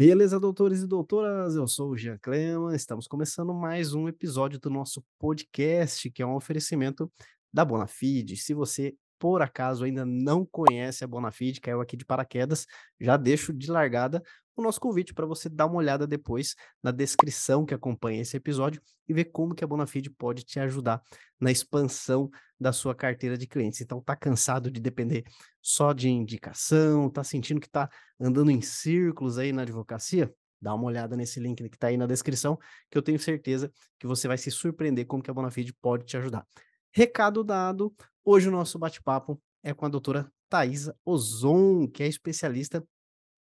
Beleza, doutores e doutoras? Eu sou o Jean Clema, estamos começando mais um episódio do nosso podcast, que é um oferecimento da Bonafide. Se você, por acaso, ainda não conhece a Bonafide, caiu aqui de paraquedas, já deixo de largada o nosso convite para você dar uma olhada depois na descrição que acompanha esse episódio e ver como que a Bonafide pode te ajudar na expansão da sua carteira de clientes. Então, tá cansado de depender só de indicação, tá sentindo que tá andando em círculos aí na advocacia? Dá uma olhada nesse link que está aí na descrição, que eu tenho certeza que você vai se surpreender como que a Bonafide pode te ajudar. Recado dado, hoje o nosso bate-papo é com a doutora Thaisa Ozon, que é especialista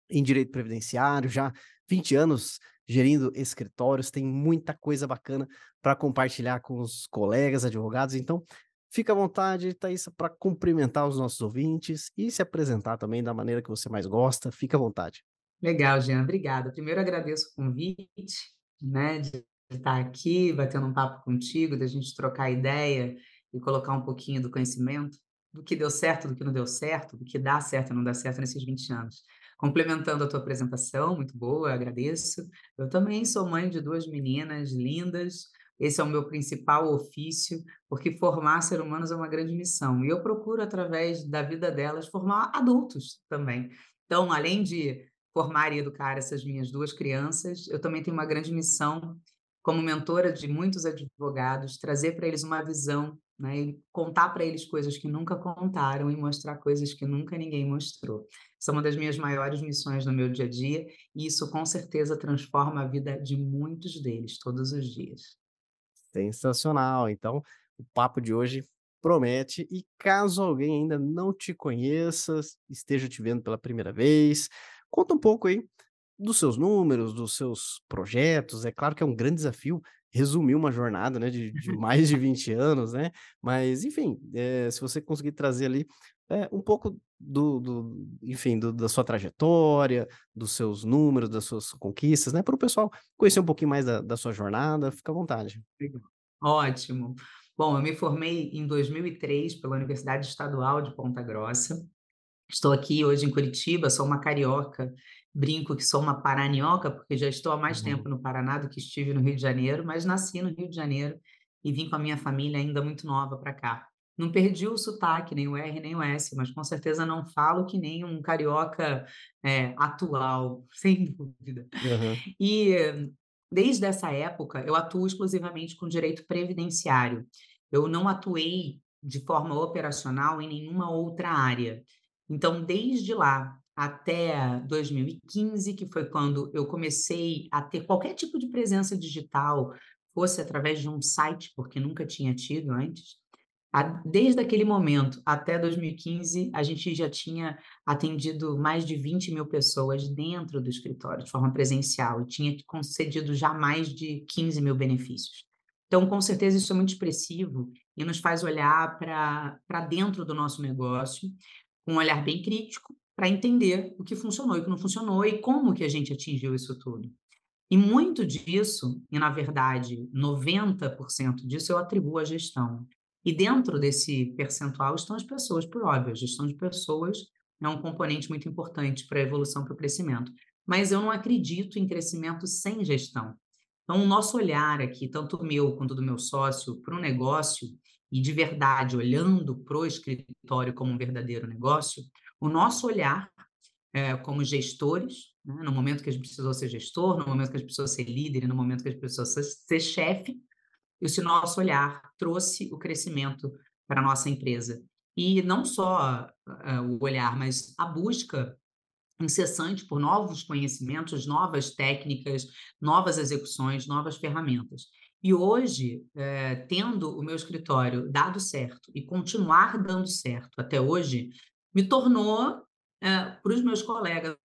em direito previdenciário, já 20 anos gerindo escritórios, tem muita coisa bacana para compartilhar com os colegas advogados. Então, fica à vontade, Thaisa, para cumprimentar os nossos ouvintes e se apresentar também da maneira que você mais gosta. Fica à vontade. Legal, Jean, obrigada. Primeiro agradeço o convite, né, de estar aqui batendo um papo contigo, da gente trocar ideia e colocar um pouquinho do conhecimento do que deu certo, do que não deu certo, do que dá certo e não dá certo nesses 20 anos. Complementando a tua apresentação, muito boa, agradeço. Eu também sou mãe de duas meninas lindas. Esse é o meu principal ofício, porque formar seres humanos é uma grande missão. E eu procuro, através da vida delas, formar adultos também. Então, além de formar e educar essas minhas duas crianças, eu também tenho uma grande missão como mentora de muitos advogados, trazer para eles uma visão né? E contar para eles coisas que nunca contaram e mostrar coisas que nunca ninguém mostrou. Isso é uma das minhas maiores missões no meu dia a dia e isso com certeza transforma a vida de muitos deles todos os dias. Sensacional. Então, o papo de hoje promete. E caso alguém ainda não te conheça, esteja te vendo pela primeira vez, conta um pouco aí dos seus números, dos seus projetos. É claro que é um grande desafio resumir uma jornada, né, de, de mais de 20 anos, né? Mas, enfim, é, se você conseguir trazer ali é, um pouco do, do enfim, do, da sua trajetória, dos seus números, das suas conquistas, né? Para o pessoal conhecer um pouquinho mais da, da sua jornada, fica à vontade. Ótimo. Bom, eu me formei em 2003 pela Universidade Estadual de Ponta Grossa. Estou aqui hoje em Curitiba, sou uma carioca brinco que sou uma paranioca, porque já estou há mais uhum. tempo no Paraná do que estive no Rio de Janeiro, mas nasci no Rio de Janeiro e vim com a minha família ainda muito nova para cá. Não perdi o sotaque, nem o R, nem o S, mas com certeza não falo que nem um carioca é, atual, sem dúvida. Uhum. E desde essa época eu atuo exclusivamente com direito previdenciário. Eu não atuei de forma operacional em nenhuma outra área. Então, desde lá, até 2015, que foi quando eu comecei a ter qualquer tipo de presença digital, fosse através de um site, porque nunca tinha tido antes. Desde aquele momento até 2015, a gente já tinha atendido mais de 20 mil pessoas dentro do escritório, de forma presencial, e tinha concedido já mais de 15 mil benefícios. Então, com certeza, isso é muito expressivo e nos faz olhar para dentro do nosso negócio com um olhar bem crítico para entender o que funcionou e o que não funcionou e como que a gente atingiu isso tudo. E muito disso, e na verdade 90% disso eu atribuo à gestão. E dentro desse percentual estão as pessoas, por óbvio, a gestão de pessoas é um componente muito importante para a evolução, para o crescimento. Mas eu não acredito em crescimento sem gestão. Então, o nosso olhar aqui, tanto o meu quanto do meu sócio, para o negócio, e de verdade olhando para o escritório como um verdadeiro negócio, o nosso olhar é, como gestores, né, no momento que a gente precisou ser gestor, no momento que a gente precisou ser líder, no momento que a gente precisou ser, ser chefe, esse nosso olhar trouxe o crescimento para a nossa empresa. E não só uh, o olhar, mas a busca incessante por novos conhecimentos, novas técnicas, novas execuções, novas ferramentas. E hoje, é, tendo o meu escritório dado certo e continuar dando certo até hoje, me tornou, é, para os meus colegas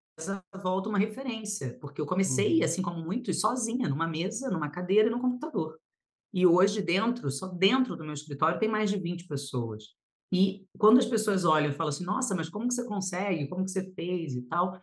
volta, uma referência, porque eu comecei, uhum. assim como muitos, sozinha, numa mesa, numa cadeira e no computador. E hoje, dentro, só dentro do meu escritório, tem mais de 20 pessoas. E quando as pessoas olham e falam assim, nossa, mas como que você consegue? Como que você fez e tal?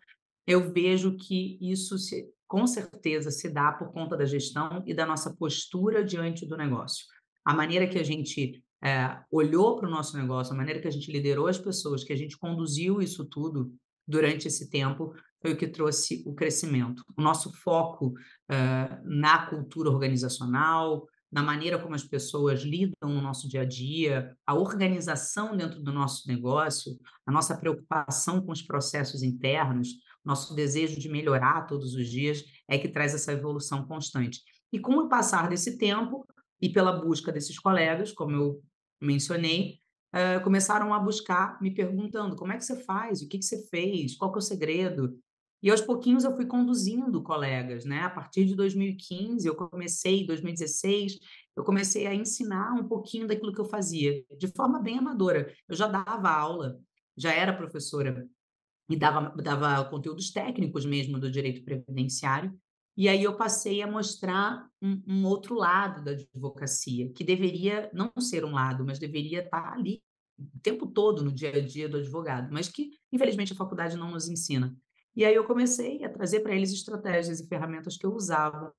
Eu vejo que isso se, com certeza se dá por conta da gestão e da nossa postura diante do negócio. A maneira que a gente é, olhou para o nosso negócio, a maneira que a gente liderou as pessoas, que a gente conduziu isso tudo durante esse tempo foi o que trouxe o crescimento. O nosso foco uh, na cultura organizacional, na maneira como as pessoas lidam no nosso dia a dia, a organização dentro do nosso negócio, a nossa preocupação com os processos internos, nosso desejo de melhorar todos os dias é que traz essa evolução constante. E com o passar desse tempo e pela busca desses colegas, como eu mencionei, uh, começaram a buscar, me perguntando como é que você faz, o que, que você fez, qual que é o segredo. E aos pouquinhos eu fui conduzindo colegas, né? A partir de 2015, eu comecei, 2016, eu comecei a ensinar um pouquinho daquilo que eu fazia, de forma bem amadora. Eu já dava aula, já era professora e dava, dava conteúdos técnicos mesmo do direito previdenciário. E aí eu passei a mostrar um, um, outro lado da advocacia, que deveria não ser um lado, mas deveria estar ali o tempo todo no dia a dia do advogado, mas que, infelizmente, a faculdade não nos ensina. E aí eu comecei a trazer para eles estratégias e ferramentas que eu usava.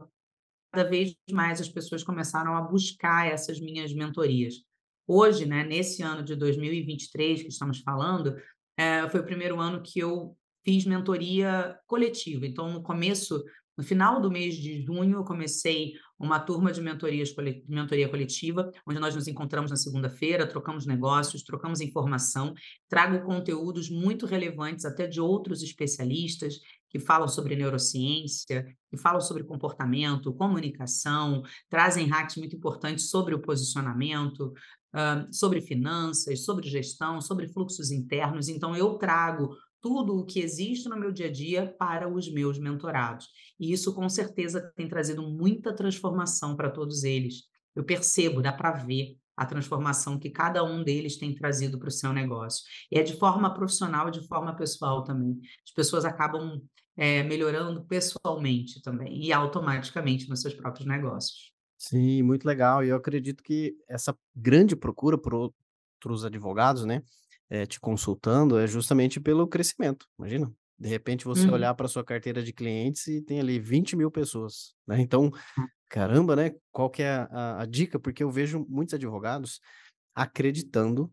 Cada vez mais as pessoas começaram a buscar essas minhas mentorias. Hoje, né, nesse ano de 2023 que estamos falando, é, foi o primeiro ano que eu fiz mentoria coletiva. Então, no começo no final do mês de junho, eu comecei uma turma de mentorias, mentoria coletiva, onde nós nos encontramos na segunda-feira, trocamos negócios, trocamos informação, trago conteúdos muito relevantes até de outros especialistas que falam sobre neurociência, que falam sobre comportamento, comunicação, trazem hacks muito importantes sobre o posicionamento, sobre finanças, sobre gestão, sobre fluxos internos. Então, eu trago tudo o que existe no meu dia a dia para os meus mentorados. E isso, com certeza, tem trazido muita transformação para todos eles. Eu percebo, dá para ver a transformação que cada um deles tem trazido para o seu negócio. E é de forma profissional, de forma pessoal também. As pessoas acabam é, melhorando pessoalmente também e automaticamente nos seus próprios negócios. Sim, muito legal. E eu acredito que essa grande procura por outros advogados, né, é, te consultando é justamente pelo crescimento. Imagina, de repente você Uhum. olhar para sua carteira de clientes e tem ali 20 mil pessoas, né? Então, caramba, né? Qual que é a, a, a dica? Porque eu vejo muitos advogados acreditando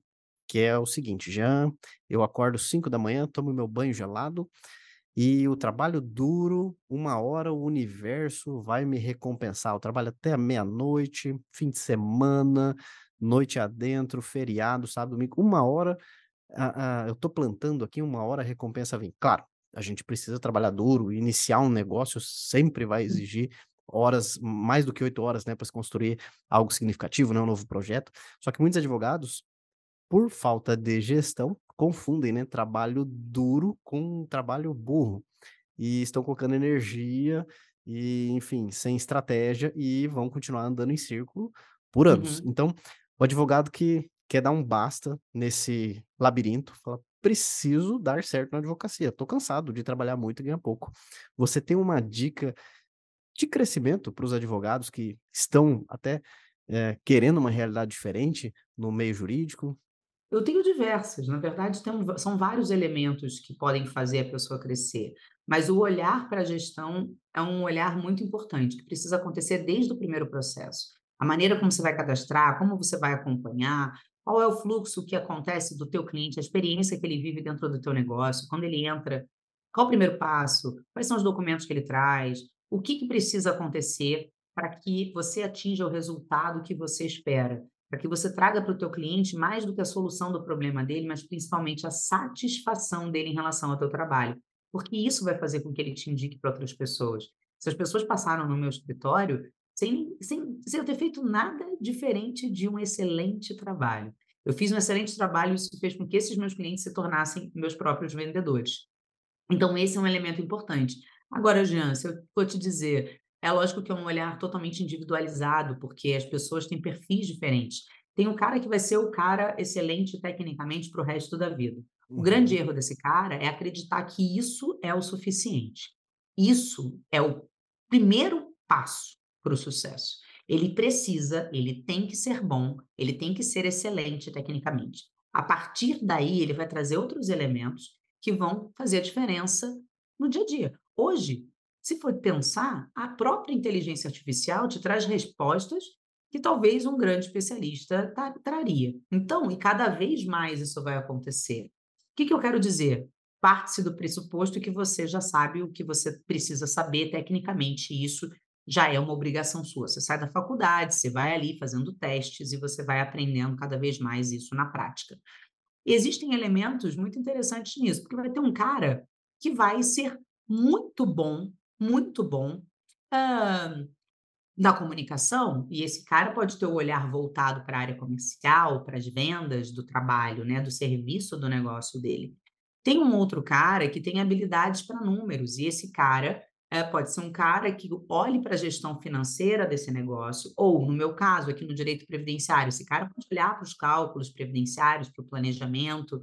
que é o seguinte, já eu acordo 5 da manhã, tomo meu banho gelado e o trabalho duro, uma hora o universo vai me recompensar. Eu trabalho até a meia-noite, fim de semana, noite adentro, feriado, sábado, domingo, uma hora a, a, eu estou plantando aqui, uma hora a recompensa vem. Claro, a gente precisa trabalhar duro, iniciar um negócio sempre vai exigir horas, mais do que oito horas, né, para se construir algo significativo, né, um novo projeto. Só que muitos advogados, por falta de gestão, confundem, né, trabalho duro com trabalho burro e estão colocando energia e, enfim, sem estratégia e vão continuar andando em círculo por anos. Uhum. Então, o advogado que quer dar um basta nesse labirinto, fala, preciso dar certo na advocacia, tô cansado de trabalhar muito e ganhar pouco. Você tem uma dica de crescimento para os advogados que estão até é, querendo uma realidade diferente no meio jurídico? Eu tenho diversas, na verdade, tem, são vários elementos que podem fazer a pessoa crescer, mas o olhar para a gestão é um olhar muito importante, que precisa acontecer desde o primeiro processo. A maneira como você vai cadastrar, como você vai acompanhar, qual é o fluxo que acontece do teu cliente, a experiência que ele vive dentro do teu negócio, quando ele entra, qual o primeiro passo, quais são os documentos que ele traz, o que, que precisa acontecer para que você atinja o resultado que você espera, para que você traga para o teu cliente mais do que a solução do problema dele, mas principalmente a satisfação dele em relação ao teu trabalho, porque isso vai fazer com que ele te indique para outras pessoas. Se as pessoas passaram no meu escritório, sem, sem, sem eu ter feito nada diferente de um excelente trabalho. Eu fiz um excelente trabalho e isso fez com que esses meus clientes se tornassem meus próprios vendedores. Então, esse é um elemento importante. Agora, Jean, se eu for te dizer, é lógico que é um olhar totalmente individualizado, porque as pessoas têm perfis diferentes. Tem um cara que vai ser o cara excelente tecnicamente para o resto da vida. O grande uhum. erro desse cara é acreditar que isso é o suficiente. Isso é o primeiro passo para o sucesso. Ele precisa, ele tem que ser bom, ele tem que ser excelente tecnicamente. A partir daí, ele vai trazer outros elementos que vão fazer a diferença no dia a dia. Hoje, se for pensar, a própria inteligência artificial te traz respostas que talvez um grande especialista traria. Então, e cada vez mais isso vai acontecer. O que, que eu quero dizer? parte-se do pressuposto que você já sabe o que você precisa saber tecnicamente, e isso já é uma obrigação sua. Você sai da faculdade, você vai ali fazendo testes e você vai aprendendo cada vez mais isso na prática. Existem elementos muito interessantes nisso, porque vai ter um cara que vai ser muito bom, muito bom uh, na comunicação, e esse cara pode ter o olhar voltado para a área comercial, para as vendas do trabalho, né, do serviço do negócio dele. Tem um outro cara que tem habilidades para números, e esse cara é, pode ser um cara que olhe para a gestão financeira desse negócio, ou, no meu caso, aqui no direito previdenciário, esse cara pode olhar para os cálculos previdenciários, para o planejamento.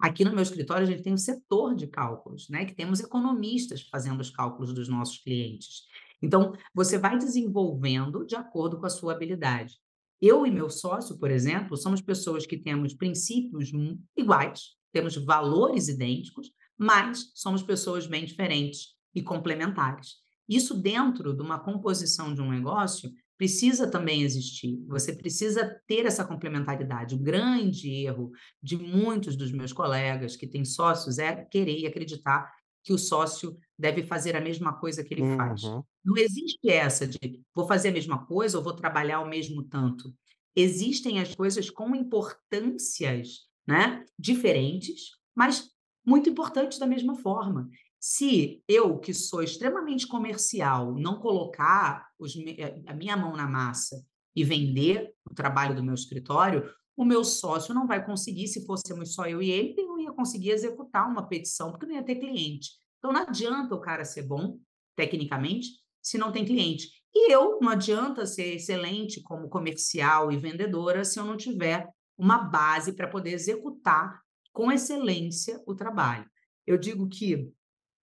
Aqui no meu escritório, a gente tem um setor de cálculos, né? Que temos economistas fazendo os cálculos dos nossos clientes. Então, você vai desenvolvendo de acordo com a sua habilidade. Eu e meu sócio, por exemplo, somos pessoas que temos princípios iguais, temos valores idênticos, mas somos pessoas bem diferentes e complementares. Isso dentro de uma composição de um negócio precisa também existir. Você precisa ter essa complementaridade. O grande erro de muitos dos meus colegas que têm sócios é querer e acreditar que o sócio deve fazer a mesma coisa que ele uhum. faz. Não existe essa de vou fazer a mesma coisa ou vou trabalhar o mesmo tanto. Existem as coisas com importâncias né, diferentes, mas muito importantes da mesma forma. Se eu, que sou extremamente comercial, não colocar os, eh, a minha mão na massa e vender o trabalho do meu escritório, o meu sócio não vai conseguir, se fôssemos só eu e ele, ele não ia conseguir executar uma petição, porque não ia ter cliente. Então, não adianta o cara ser bom, tecnicamente, se não tem cliente. E eu, não adianta ser excelente como comercial e vendedora se eu não tiver uma base para poder executar com excelência o trabalho. Eu digo que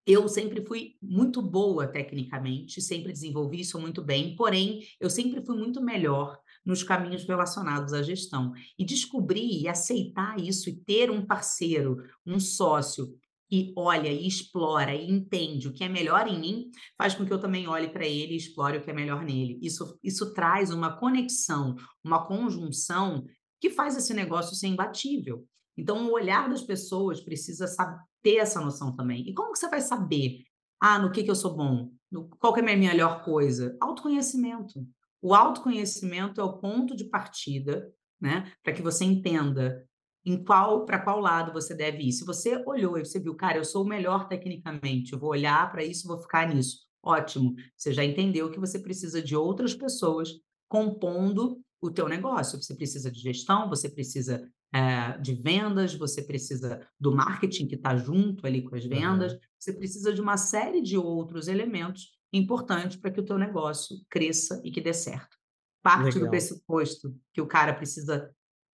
eu sempre fui muito boa tecnicamente, sempre desenvolvi isso muito bem, porém, eu sempre fui muito melhor nos caminhos relacionados à gestão. E descobrir e aceitar isso e ter um parceiro, um sócio que olha e explora e entende o que é melhor em mim, faz com que eu também olhe para ele e explore o que é melhor nele. Isso, isso traz uma conexão, uma conjunção que faz esse negócio ser imbatível. Então, o olhar das pessoas precisa saber, ter essa noção também. E como que você vai saber? Ah, no que, que eu sou bom? No, qual que é a minha melhor coisa? Autoconhecimento. O autoconhecimento é o ponto de partida, né? Para que você entenda em qual para qual lado você deve ir. Se você olhou e você viu, cara, eu sou o melhor tecnicamente, eu vou olhar para isso, vou ficar nisso. Ótimo. Você já entendeu que você precisa de outras pessoas compondo o teu negócio. Você precisa de gestão, você precisa é, de vendas, você precisa do marketing que está junto ali com as vendas, uhum. você precisa de uma série de outros elementos importantes para que o teu negócio cresça e que dê certo. Parte Legal. do pressuposto que o cara precisa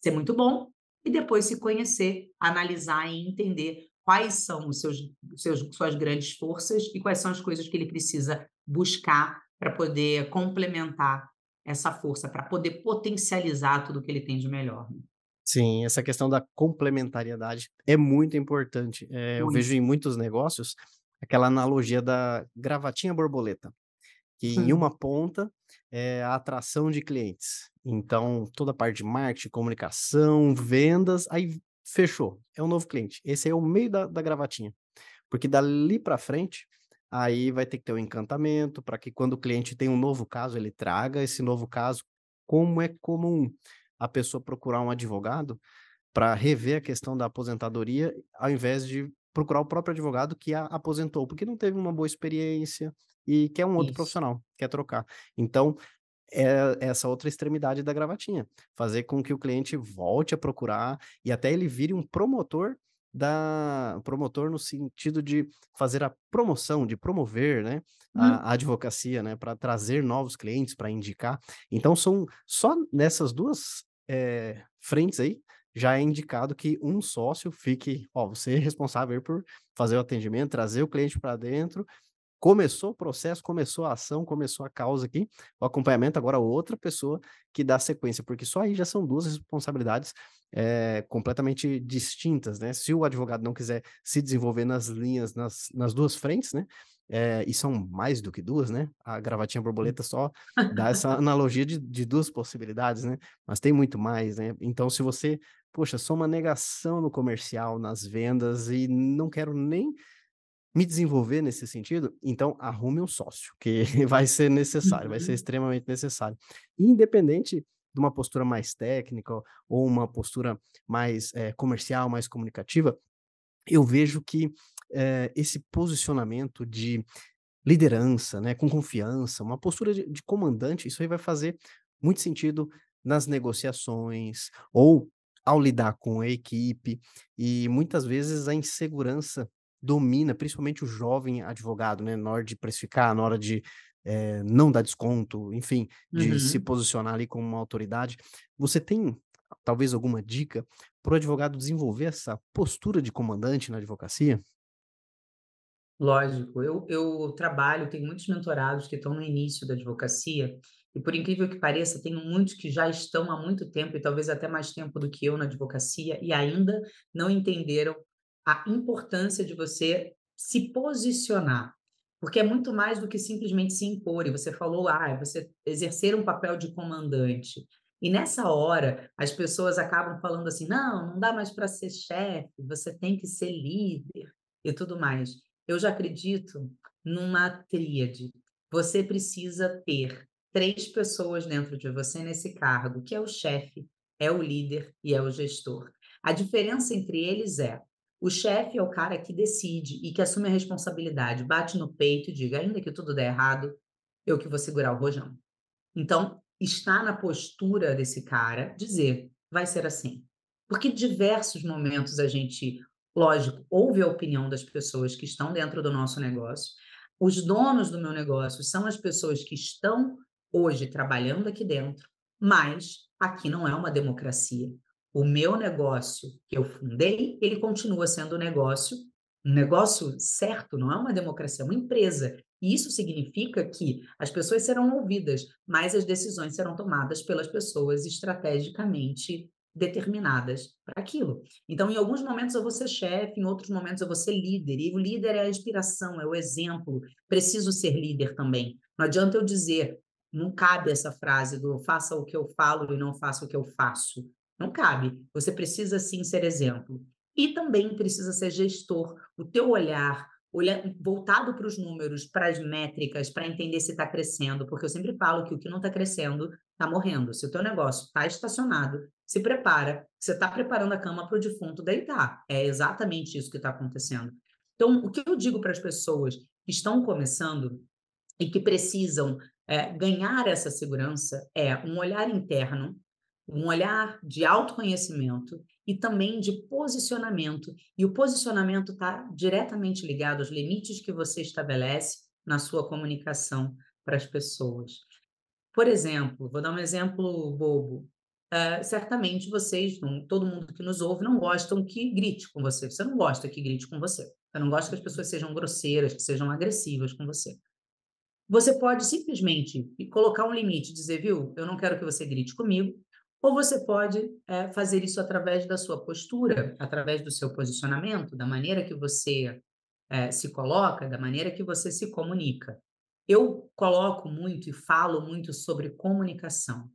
ser muito bom e depois se conhecer, analisar e entender quais são os seus, seus suas grandes forças e quais são as coisas que ele precisa buscar para poder complementar essa força, para poder potencializar tudo que ele tem de melhor. Né? Sim, essa questão da complementariedade é muito importante. É, eu vejo em muitos negócios aquela analogia da gravatinha borboleta, que em uma ponta é a atração de clientes. Então, toda a parte de marketing, comunicação, vendas, aí fechou, é um novo cliente. Esse é o meio da, da gravatinha. Porque dali para frente, aí vai ter que ter um encantamento para que quando o cliente tem um novo caso, ele traga esse novo caso, como é comum a pessoa procurar um advogado para rever a questão da aposentadoria, ao invés de procurar o próprio advogado que a aposentou, porque não teve uma boa experiência e quer um outro Isso. profissional, quer trocar. Então, é essa outra extremidade da gravatinha, fazer com que o cliente volte a procurar e até ele vire um promotor da promotor no sentido de fazer a promoção, de promover, né, a, hum. a advocacia, né, para trazer novos clientes, para indicar. Então são só nessas duas é, frentes aí, já é indicado que um sócio fique, ó, você é responsável por fazer o atendimento, trazer o cliente para dentro. Começou o processo, começou a ação, começou a causa aqui, o acompanhamento, agora outra pessoa que dá sequência, porque só aí já são duas responsabilidades é, completamente distintas, né? Se o advogado não quiser se desenvolver nas linhas, nas, nas duas frentes, né? Eh, e são mais do que 2, né, a gravatinha borboleta só dá essa analogia de de 2 possibilidades, né, mas tem muito mais, né. Então se você, poxa, sou uma negação no comercial, nas vendas e não quero nem me desenvolver nesse sentido, então arrume um sócio, que vai ser necessário, vai ser Uhum. extremamente necessário. Independente de uma postura mais técnica ou uma postura mais, eh, comercial, mais comunicativa, eu vejo que, eh, esse posicionamento de liderança, né, com confiança, uma postura de de comandante, isso aí vai fazer muito sentido nas negociações ou ao lidar com a equipe, e muitas vezes a insegurança domina, principalmente o jovem advogado, né, na hora de precificar, na hora de, eh, não dar desconto, enfim, de se Uhum. posicionar ali como uma autoridade. Você tem talvez alguma dica para o advogado desenvolver essa postura de comandante na advocacia? Lógico, eu eu trabalho, tenho muitos mentorados que estão no início da advocacia, e por incrível que pareça, tenho muitos que já estão há muito tempo e talvez até mais tempo do que eu na advocacia, e ainda não entenderam a importância de você se posicionar, porque é muito mais do que simplesmente se impor, e você falou: "Ah, é você exercer um papel de comandante". E nessa hora, as pessoas acabam falando assim: "Não, não dá mais para ser chefe, você tem que ser líder", e tudo mais. Eu já acredito numa tríade. Você precisa ter 3 pessoas dentro de você nesse cargo, que é o chefe, é o líder e é o gestor. A diferença entre eles é: o chefe é o cara que decide e que assume a responsabilidade, bate no peito e diga: "Ainda que tudo der errado, eu que vou segurar o rojão". Então, está na postura desse cara dizer: "Vai ser assim". Porque diversos momentos a gente, lógico, ouve a opinião das pessoas que estão dentro do nosso negócio. Os donos do meu negócio são as pessoas que estão hoje trabalhando aqui dentro, mas aqui não é uma democracia. O meu negócio que eu fundei, ele continua sendo um negócio, um negócio certo, não é uma democracia, é uma empresa. E isso significa que as pessoas serão ouvidas, mas as decisões serão tomadas pelas pessoas estrategicamente determinadas para aquilo. Então, em alguns momentos eu vou ser chefe, em outros momentos eu vou ser líder, e o líder é a inspiração, é o exemplo. Preciso ser líder também. Não adianta eu dizer, não cabe essa frase do faça o que eu falo e não faça o que eu faço. Não cabe. Você precisa sim ser exemplo. E também precisa ser gestor. O teu olhar, olhar voltado para os números, para as métricas, para entender se está crescendo, porque eu sempre falo que o que não está crescendo está morrendo. Se o teu negócio está estacionado, se prepara, você está preparando a cama para o defunto deitar. É exatamente isso que está acontecendo. Então, o que eu digo para as pessoas que estão começando e que precisam é, ganhar essa segurança é um olhar interno, um olhar de autoconhecimento e também de posicionamento. E o posicionamento está diretamente ligado aos limites que você estabelece na sua comunicação para as pessoas. Por exemplo, vou dar um exemplo bobo. Eh, certamente vocês, não- todo mundo que nos ouve, não gostam que grite com você. Você não gosta que grite com você. Você não gosta que as pessoas sejam grosseiras, que sejam agressivas com você. Você pode simplesmente colocar um limite, dizer, viu, eu não quero que você grite comigo, ou você pode eh, fazer isso através da sua postura, através do seu posicionamento, da maneira que você eh, se coloca, da maneira que você se comunica. Eu coloco muito e falo muito sobre comunicação.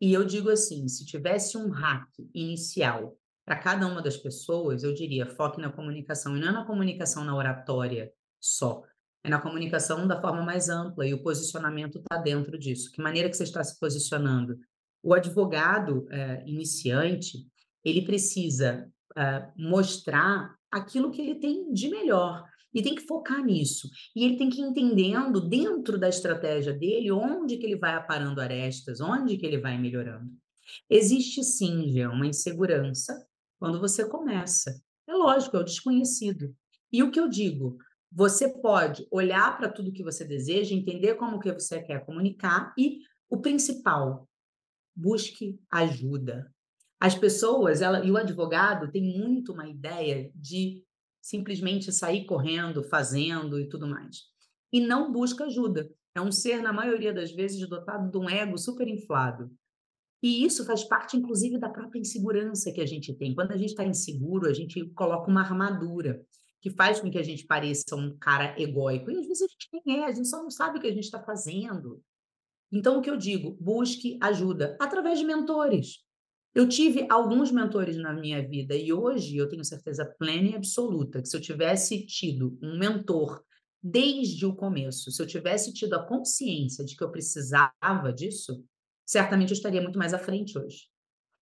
E eu digo assim, se tivesse um hack inicial para cada uma das pessoas, eu diria, foque na comunicação, e não é na comunicação na oratória só, é na comunicação da forma mais ampla, e o posicionamento está dentro disso. Que maneira que você está se posicionando? O advogado, eh, iniciante, ele precisa, ah, mostrar aquilo que ele tem de melhor, e tem que focar nisso. E ele tem que ir entendendo dentro da estratégia dele, onde que ele vai aparando arestas, onde que ele vai melhorando. Existe sim, Jean, uma insegurança quando você começa. É lógico, é o desconhecido. E o que eu digo? Você pode olhar para tudo que você deseja, entender como que você quer comunicar e o principal, busque ajuda. As pessoas, ela, e o advogado tem muito uma ideia de simplesmente sair correndo, fazendo e tudo mais. E não busca ajuda. É um ser, na maioria das vezes, dotado de um ego super inflado. E isso faz parte, inclusive, da própria insegurança que a gente tem. Quando a gente está inseguro, a gente coloca uma armadura. que faz com que a gente pareça um cara egóico. E às vezes a gente nem é, a gente só não sabe o que a gente está fazendo. Então, o que eu digo? Busque ajuda através de mentores. Eu tive alguns mentores na minha vida e hoje eu tenho certeza plena e absoluta que se eu tivesse tido um mentor desde o começo, se eu tivesse tido a consciência de que eu precisava disso, certamente eu estaria muito mais à frente hoje.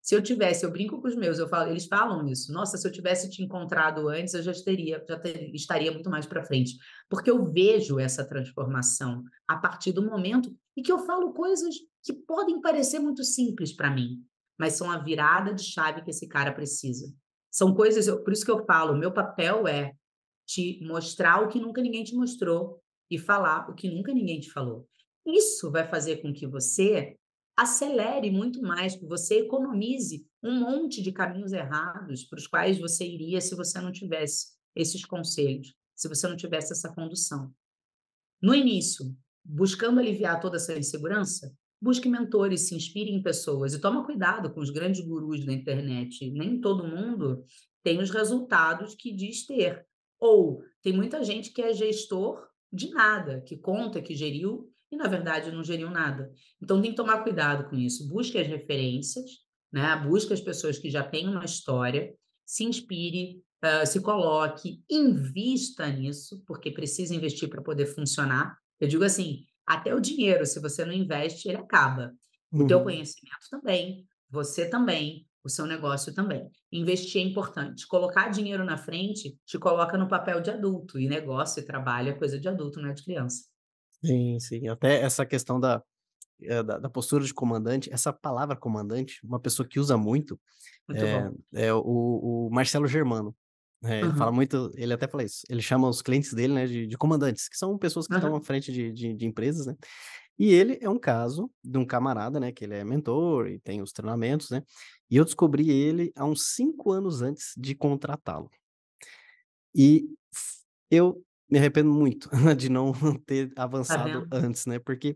Se eu tivesse, eu brinco com os meus, eu falo, eles falam isso. Nossa, se eu tivesse te encontrado antes, eu já teria, já ter, estaria muito mais para frente, porque eu vejo essa transformação a partir do momento e que eu falo coisas que podem parecer muito simples para mim, mas são a virada de chave que esse cara precisa. São coisas, eu, por isso que eu falo, meu papel é te mostrar o que nunca ninguém te mostrou e falar o que nunca ninguém te falou. Isso vai fazer com que você acelere muito mais, que você economize um monte de caminhos errados para os quais você iria se você não tivesse esses conselhos, se você não tivesse essa condução. No início, buscando aliviar toda essa insegurança, busque mentores, se inspire em pessoas e toma cuidado com os grandes gurus da internet. Nem todo mundo tem os resultados que diz ter. Ou tem muita gente que é gestor de nada, que conta que geriu e, na verdade, não geriam nada. Então, tem que tomar cuidado com isso. Busque as referências, né? busque as pessoas que já têm uma história, se inspire, uh, se coloque, invista nisso, porque precisa investir para poder funcionar. Eu digo assim, até o dinheiro, se você não investe, ele acaba. O uhum. teu conhecimento também, você também, o seu negócio também. Investir é importante. Colocar dinheiro na frente te coloca no papel de adulto, e negócio e trabalho é coisa de adulto, não é de criança. Sim, sim. Até essa questão da, eh, da, da postura de comandante, essa palavra comandante, uma pessoa que usa muito, Muito é, bom. é o, o Marcelo Germano. É, ele fala muito, ele até fala isso, ele chama os clientes dele, né, de, de comandantes, que são pessoas que estão à frente de, de, de empresas, né? E ele é um caso de um camarada, né, que ele é mentor e tem os treinamentos, né? E eu descobri ele há uns cinco anos antes de contratá-lo. E eu me arrependo muito de não ter Tá avançado vendo? antes, né, porque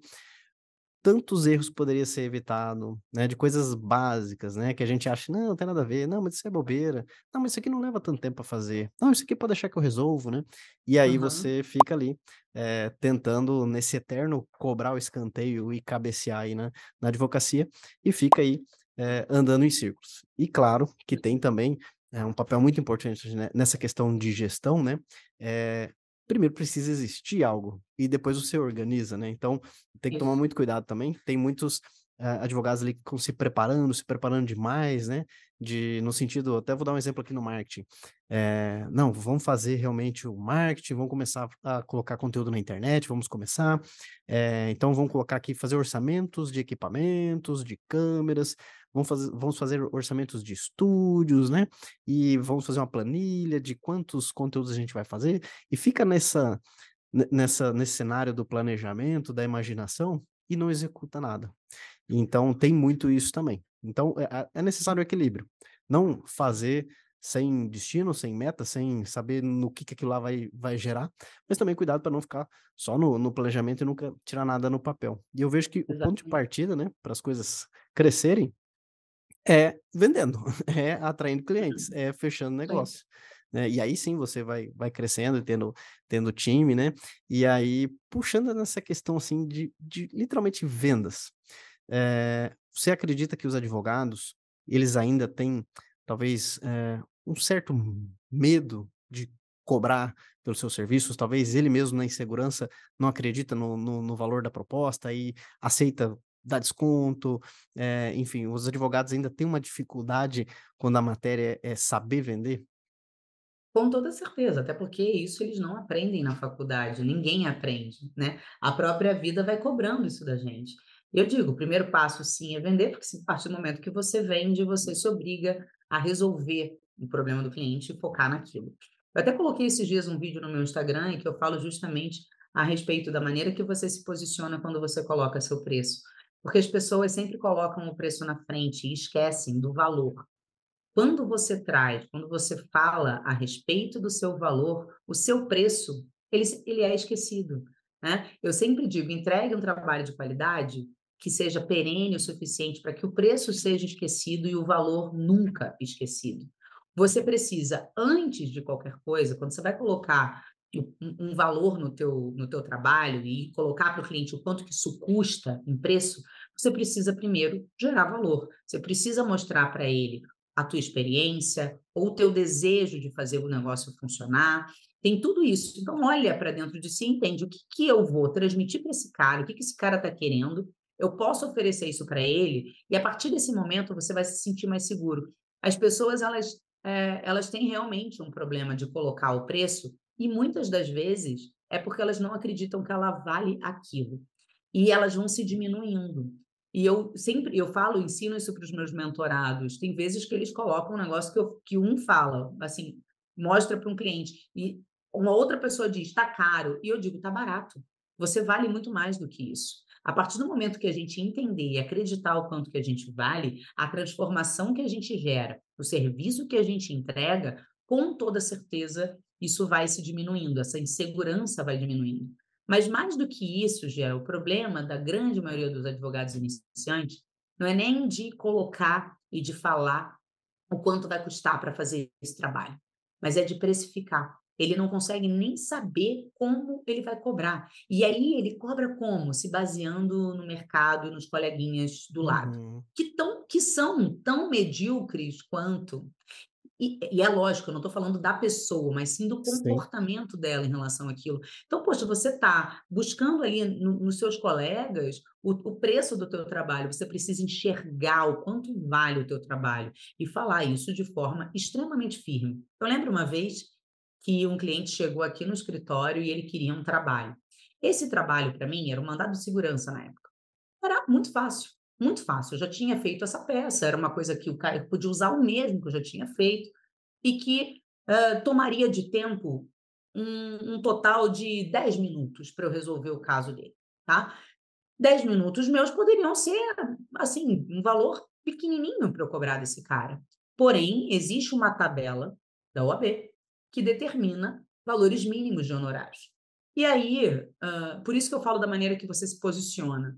tantos erros poderia ser evitado, né, de coisas básicas, né, que a gente acha: "Não, não tem nada a ver. Não, mas isso é bobeira. Não, mas isso aqui não leva tanto tempo para fazer. Não, isso aqui pode deixar que eu resolvo", né. E aí Aham. você fica ali, eh, tentando nesse eterno cobrar o escanteio e cabecear aí na na advocacia, e fica aí, eh, andando em círculos. E claro que tem também, eh, um papel muito importante, né, nessa questão de gestão, né, eh primeiro precisa existir algo e depois você organiza, né? Então tem que tomar Isso. muito cuidado também. Tem muitos ah, advogados ali que estão se preparando, se preparando demais, né? De, no sentido, até vou dar um exemplo aqui no marketing. Eh, não, vamos fazer realmente o marketing, vamos começar a colocar conteúdo na internet, vamos começar. eh, então vamos colocar aqui, fazer orçamentos de equipamentos, de câmeras, vamos fazer, vamos fazer orçamentos de estúdios, né? E vamos fazer uma planilha de quantos conteúdos a gente vai fazer, e fica nessa, ne- nessa, nesse cenário do planejamento, da imaginação, e não executa nada. Então tem muito isso também. Então é, é é necessário equilíbrio. Não fazer sem destino, sem meta, sem saber no que, que aquilo lá vai, vai gerar, mas também cuidado para não ficar só no, no planejamento e nunca tirar nada no papel. E eu vejo que o ponto de Exatamente. partida, né, para as coisas crescerem é vendendo, é atraindo clientes, Uhum. é fechando negócio, né. E aí sim você vai vai crescendo tendo tendo time, né, e aí puxando nessa questão, assim, de de literalmente vendas, eh, você acredita que os advogados, eles ainda têm talvez, eh, um certo medo de cobrar pelos seus serviços? Talvez ele mesmo na insegurança não acredita no no no valor da proposta e aceita dar desconto, eh, enfim, os advogados ainda têm uma dificuldade quando a matéria é saber vender? Com toda certeza, até porque isso eles não aprendem na faculdade, ninguém aprende, né? A própria vida vai cobrando isso da gente. Eu digo, o primeiro passo sim é vender, porque a partir do momento que você vende, você se obriga a resolver o problema do cliente e focar naquilo. Eu até coloquei esses dias um vídeo no meu Instagram em que eu falo justamente a respeito da maneira que você se posiciona quando você coloca seu preço. Porque as pessoas sempre colocam o preço na frente e esquecem do valor. Quando você traz, quando você fala a respeito do seu valor, o seu preço, ele ele é esquecido, né. Eu sempre digo: entregue um trabalho de qualidade que seja perene o suficiente para que o preço seja esquecido e o valor nunca esquecido. Você precisa, antes de qualquer coisa, quando você vai colocar um, valor no teu, no teu trabalho e colocar para o cliente o quanto que isso custa em preço, você precisa primeiro gerar valor. Você precisa mostrar para ele a tua experiência ou o teu desejo de fazer o negócio funcionar. Tem tudo isso. Então, olha para dentro de si e entende o que, que eu vou transmitir para esse cara, o que, que esse cara está querendo. Eu posso oferecer isso para ele e a partir desse momento você vai se sentir mais seguro. As pessoas, elas, é, elas têm realmente um problema de colocar o preço e muitas das vezes é porque elas não acreditam que ela vale aquilo. E elas vão se diminuindo. E eu sempre, eu falo, ensino isso para os meus mentorados. Tem vezes que eles colocam um negócio que, eu, que um fala, assim, mostra para um cliente, e uma outra pessoa diz, está caro, e eu digo, está barato. Você vale muito mais do que isso. A partir do momento que a gente entender e acreditar o quanto que a gente vale, a transformação que a gente gera, o serviço que a gente entrega, com toda certeza isso vai se diminuindo, essa insegurança vai diminuindo. Mas mais do que isso, Gé, o problema da grande maioria dos advogados iniciantes não é nem de colocar e de falar o quanto vai custar para fazer esse trabalho, mas é de precificar. Ele não consegue nem saber como ele vai cobrar. E aí ele cobra como? Se baseando no mercado e nos coleguinhas do lado, uhum. que, tão, que são tão medíocres quanto. E, e, é lógico, eu não estou falando da pessoa, mas sim do comportamento sim. dela em relação àquilo. Então, poxa, você está buscando ali no, nos seus colegas o, o, preço do teu trabalho, você precisa enxergar o quanto vale o teu trabalho e falar isso de forma extremamente firme. Eu lembro uma vez que um cliente chegou aqui no escritório e ele queria um trabalho. Esse trabalho, para mim, era um mandado de segurança na época. Era muito fácil. Muito fácil, eu já tinha feito essa peça, era uma coisa que o cara podia usar o mesmo que eu já tinha feito, e que uh, tomaria de tempo um, um, total de 10 minutos para eu resolver o caso dele, tá? 10 minutos meus poderiam ser, assim, um valor pequenininho para eu cobrar desse cara. Porém, existe uma tabela da OAB que determina valores mínimos de honorários. E aí, uh, por isso que eu falo da maneira que você se posiciona.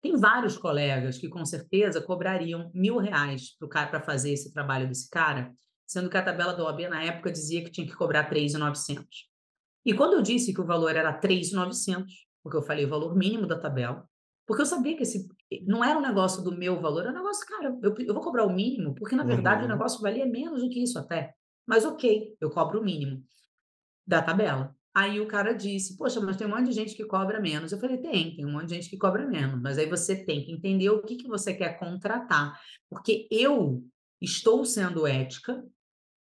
Tem vários colegas que com certeza cobrariam mil reais para fazer esse trabalho desse cara, sendo que a tabela da OAB na época dizia que tinha que cobrar 3.900. E quando eu disse que o valor era 3.900, porque eu falei o valor mínimo da tabela, porque eu sabia que esse não era um negócio do meu valor, era um negócio, cara, eu, eu vou cobrar o mínimo, porque na verdade uhum. o negócio valia menos do que isso até. Mas ok, eu cobro o mínimo da tabela. Aí o cara disse: Poxa, mas tem um monte de gente que cobra menos. Eu falei: Tem, tem um monte de gente que cobra menos. Mas aí você tem que entender o que, que você quer contratar. Porque eu estou sendo ética,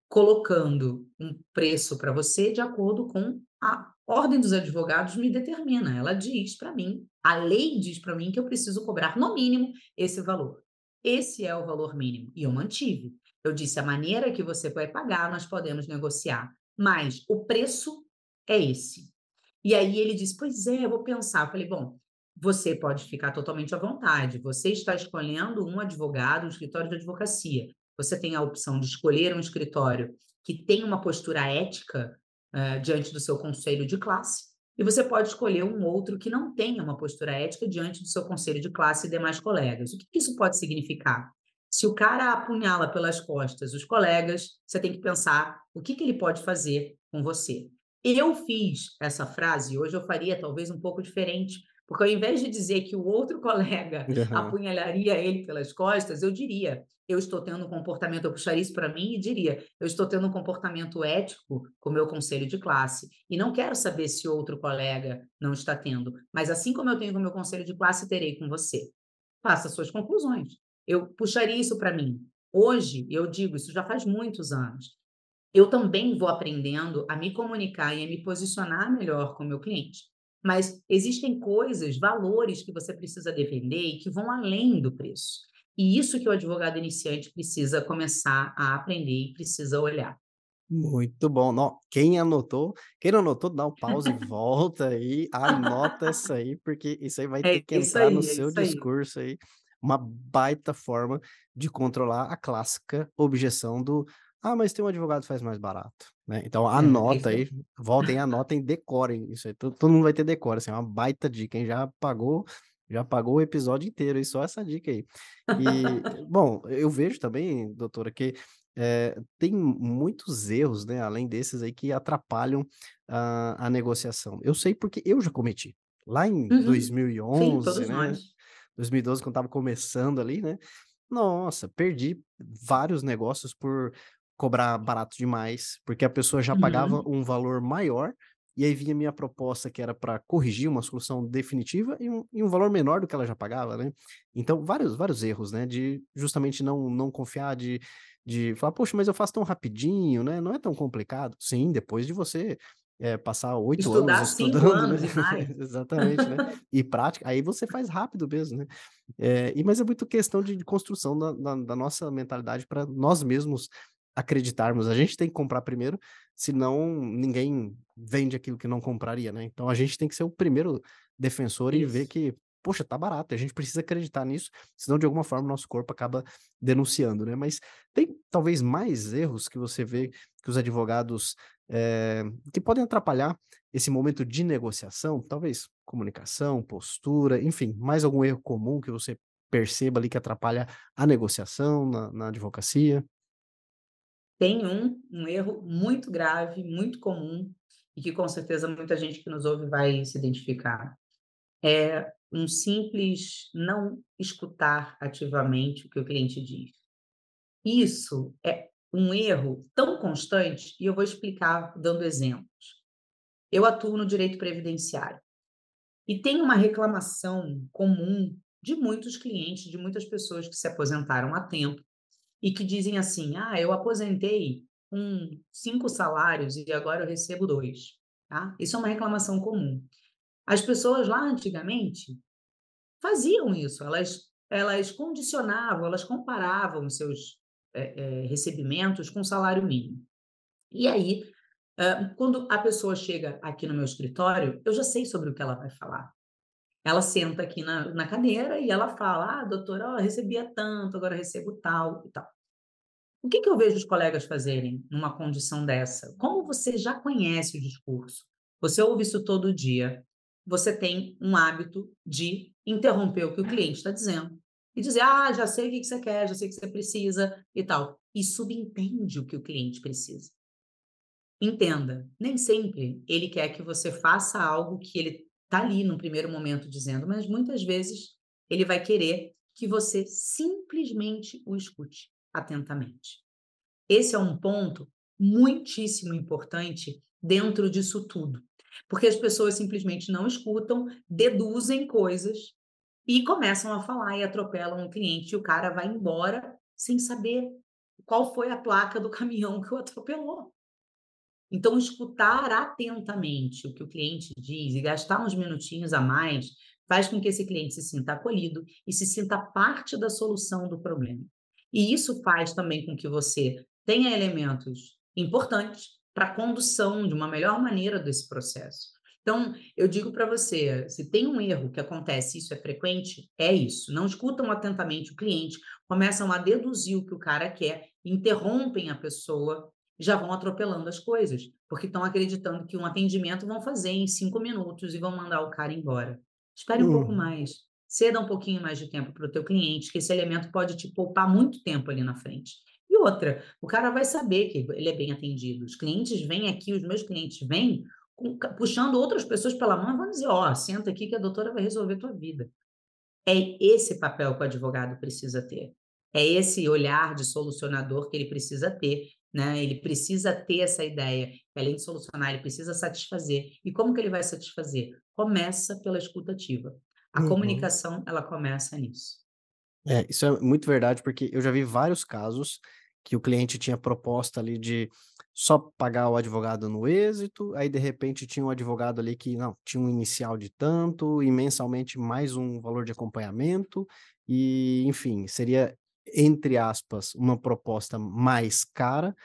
colocando um preço para você de acordo com a ordem dos advogados me determina. Ela diz para mim, a lei diz para mim que eu preciso cobrar no mínimo esse valor. Esse é o valor mínimo. E eu mantive. Eu disse: a maneira que você vai pagar, nós podemos negociar. Mas o preço é esse. E aí ele disse: Pois é, eu vou pensar. Eu falei: Bom, você pode ficar totalmente à vontade. Você está escolhendo um advogado, um escritório de advocacia. Você tem a opção de escolher um escritório que tem uma postura ética uh, diante do seu conselho de classe. E você pode escolher um outro que não tenha uma postura ética diante do seu conselho de classe e demais colegas. O que isso pode significar? Se o cara apunhala pelas costas os colegas, você tem que pensar o que, que ele pode fazer com você. Eu fiz essa frase, hoje eu faria talvez um pouco diferente, porque ao invés de dizer que o outro colega uhum. apunhalaria ele pelas costas, eu diria: eu estou tendo um comportamento, eu puxaria isso para mim e diria: eu estou tendo um comportamento ético com o meu conselho de classe e não quero saber se outro colega não está tendo, mas assim como eu tenho com o meu conselho de classe, terei com você. Faça suas conclusões. Eu puxaria isso para mim. Hoje, eu digo, isso já faz muitos anos eu também vou aprendendo a me comunicar e a me posicionar melhor com o meu cliente. Mas existem coisas, valores que você precisa defender e que vão além do preço. E isso que o advogado iniciante precisa começar a aprender e precisa olhar. Muito bom. Não, quem anotou, quem não anotou, dá um pause e volta aí, anota isso aí, porque isso aí vai é ter que entrar aí, no é seu discurso aí. aí. Uma baita forma de controlar a clássica objeção do ah, mas tem um advogado que faz mais barato, né? Então é, anota aí, voltem, anotem, decorem isso aí. Todo, todo mundo vai ter decora, assim, é uma baita dica. Quem já pagou, já pagou o episódio inteiro, e só essa dica aí. E, bom, eu vejo também, doutora, que eh, tem muitos erros, né, além desses aí, que atrapalham a a negociação. Eu sei porque eu já cometi. Lá em Uhum. Sim, 2011, todos né, nós. 2012, quando estava começando ali, né, nossa, perdi vários negócios por cobrar barato demais, porque a pessoa já pagava Uhum. um valor maior, e aí vinha minha proposta que era para corrigir uma solução definitiva e um e um valor menor do que ela já pagava, né. Então vários vários erros, né, de justamente não não confiar, de de falar: "Poxa, mas eu faço tão rapidinho, né, não é tão complicado". Sim, depois de você, eh, passar 8 anos Estudar 5 estudando, né. anos mais. Exatamente, né. E prática, aí você faz rápido mesmo, né. Eh, e mas é muito questão de de construção da da da nossa mentalidade para nós mesmos acreditarmos. A gente tem que comprar primeiro, senão ninguém vende aquilo que não compraria, né. Então a gente tem que ser o primeiro defensor e ver Isso. que, poxa, tá barato, a gente precisa acreditar nisso, senão de alguma forma o nosso corpo acaba denunciando, né. Mas tem talvez mais erros que você vê que os advogados, eh, que podem atrapalhar esse momento de negociação? Talvez comunicação, postura, enfim, mais algum erro comum que você perceba ali que atrapalha a negociação na na advocacia? Tem um, um erro muito grave, muito comum, e que com certeza muita gente que nos ouve vai se identificar. É um simples não escutar ativamente o que o cliente diz. Isso é um erro tão constante, e eu vou explicar dando exemplos. Eu atuo no direito previdenciário e tem uma reclamação comum de muitos clientes, de muitas pessoas que se aposentaram há tempo e que dizem assim: "Ah, eu aposentei com 5 salários e agora eu recebo 2", tá. Isso é uma reclamação comum. As pessoas lá antigamente faziam isso, elas elas condicionavam, elas comparavam os seus, eh eh, recebimentos com o salário mínimo. E aí, quando a pessoa chega aqui no meu escritório, eu já sei sobre o que ela vai falar. Ela senta aqui na na cadeira e ela fala: "Ah, doutora, ó, recebia tanto, agora recebo tal e tal". O que que eu vejo os colegas fazerem numa condição dessa? Como você já conhece o discurso, você ouve isso todo dia, você tem um hábito de interromper o que o cliente está dizendo e dizer: "Ah, já sei o que que você quer, já sei o que você precisa e tal", e subentende o que o cliente precisa. Entenda, nem sempre ele quer que você faça algo que ele está ali no primeiro momento dizendo, mas muitas vezes ele vai querer que você simplesmente o escute atentamente. Esse é um ponto muitíssimo importante dentro disso tudo, porque as pessoas simplesmente não escutam, deduzem coisas e começam a falar e atropelam o cliente, e o cara vai embora sem saber qual foi a placa do caminhão que o atropelou. Então, escutar atentamente o que o cliente diz e gastar uns minutinhos a mais faz com que esse cliente se sinta acolhido e se sinta parte da solução do problema. E isso faz também com que você tenha elementos importantes para a condução de uma melhor maneira desse processo. Então, eu digo para você, se tem um erro que acontece, isso é frequente, é isso. Não escutam atentamente o cliente, começam a deduzir o que o cara quer, interrompem a pessoa já vão atropelando as coisas, porque estão acreditando que um atendimento vão fazer em 5 minutos e vão mandar o cara embora. Espere um pouco Uhum. mais, ceda um pouquinho mais de tempo para o teu cliente, que esse elemento pode te poupar muito tempo ali na frente. E outra, o cara vai saber que ele é bem atendido. Os clientes vêm aqui, os meus clientes vêm com- puxando outras pessoas pela mão e vão dizer: Ó, senta aqui que a doutora vai resolver tua vida. É esse papel que o advogado precisa ter. É esse olhar de solucionador que ele precisa ter, né, ele precisa ter essa ideia, que além de solucionar, ele precisa satisfazer. E como que ele vai satisfazer? Começa pela escuta ativa. A Uhum. comunicação, ela começa nisso. É, isso é muito verdade, porque eu já vi vários casos que o cliente tinha proposta ali de só pagar o advogado no êxito, aí de repente tinha um advogado ali que não, tinha um inicial de tanto e mensalmente mais um valor de acompanhamento e, enfim, seria, entre aspas, uma proposta mais cara,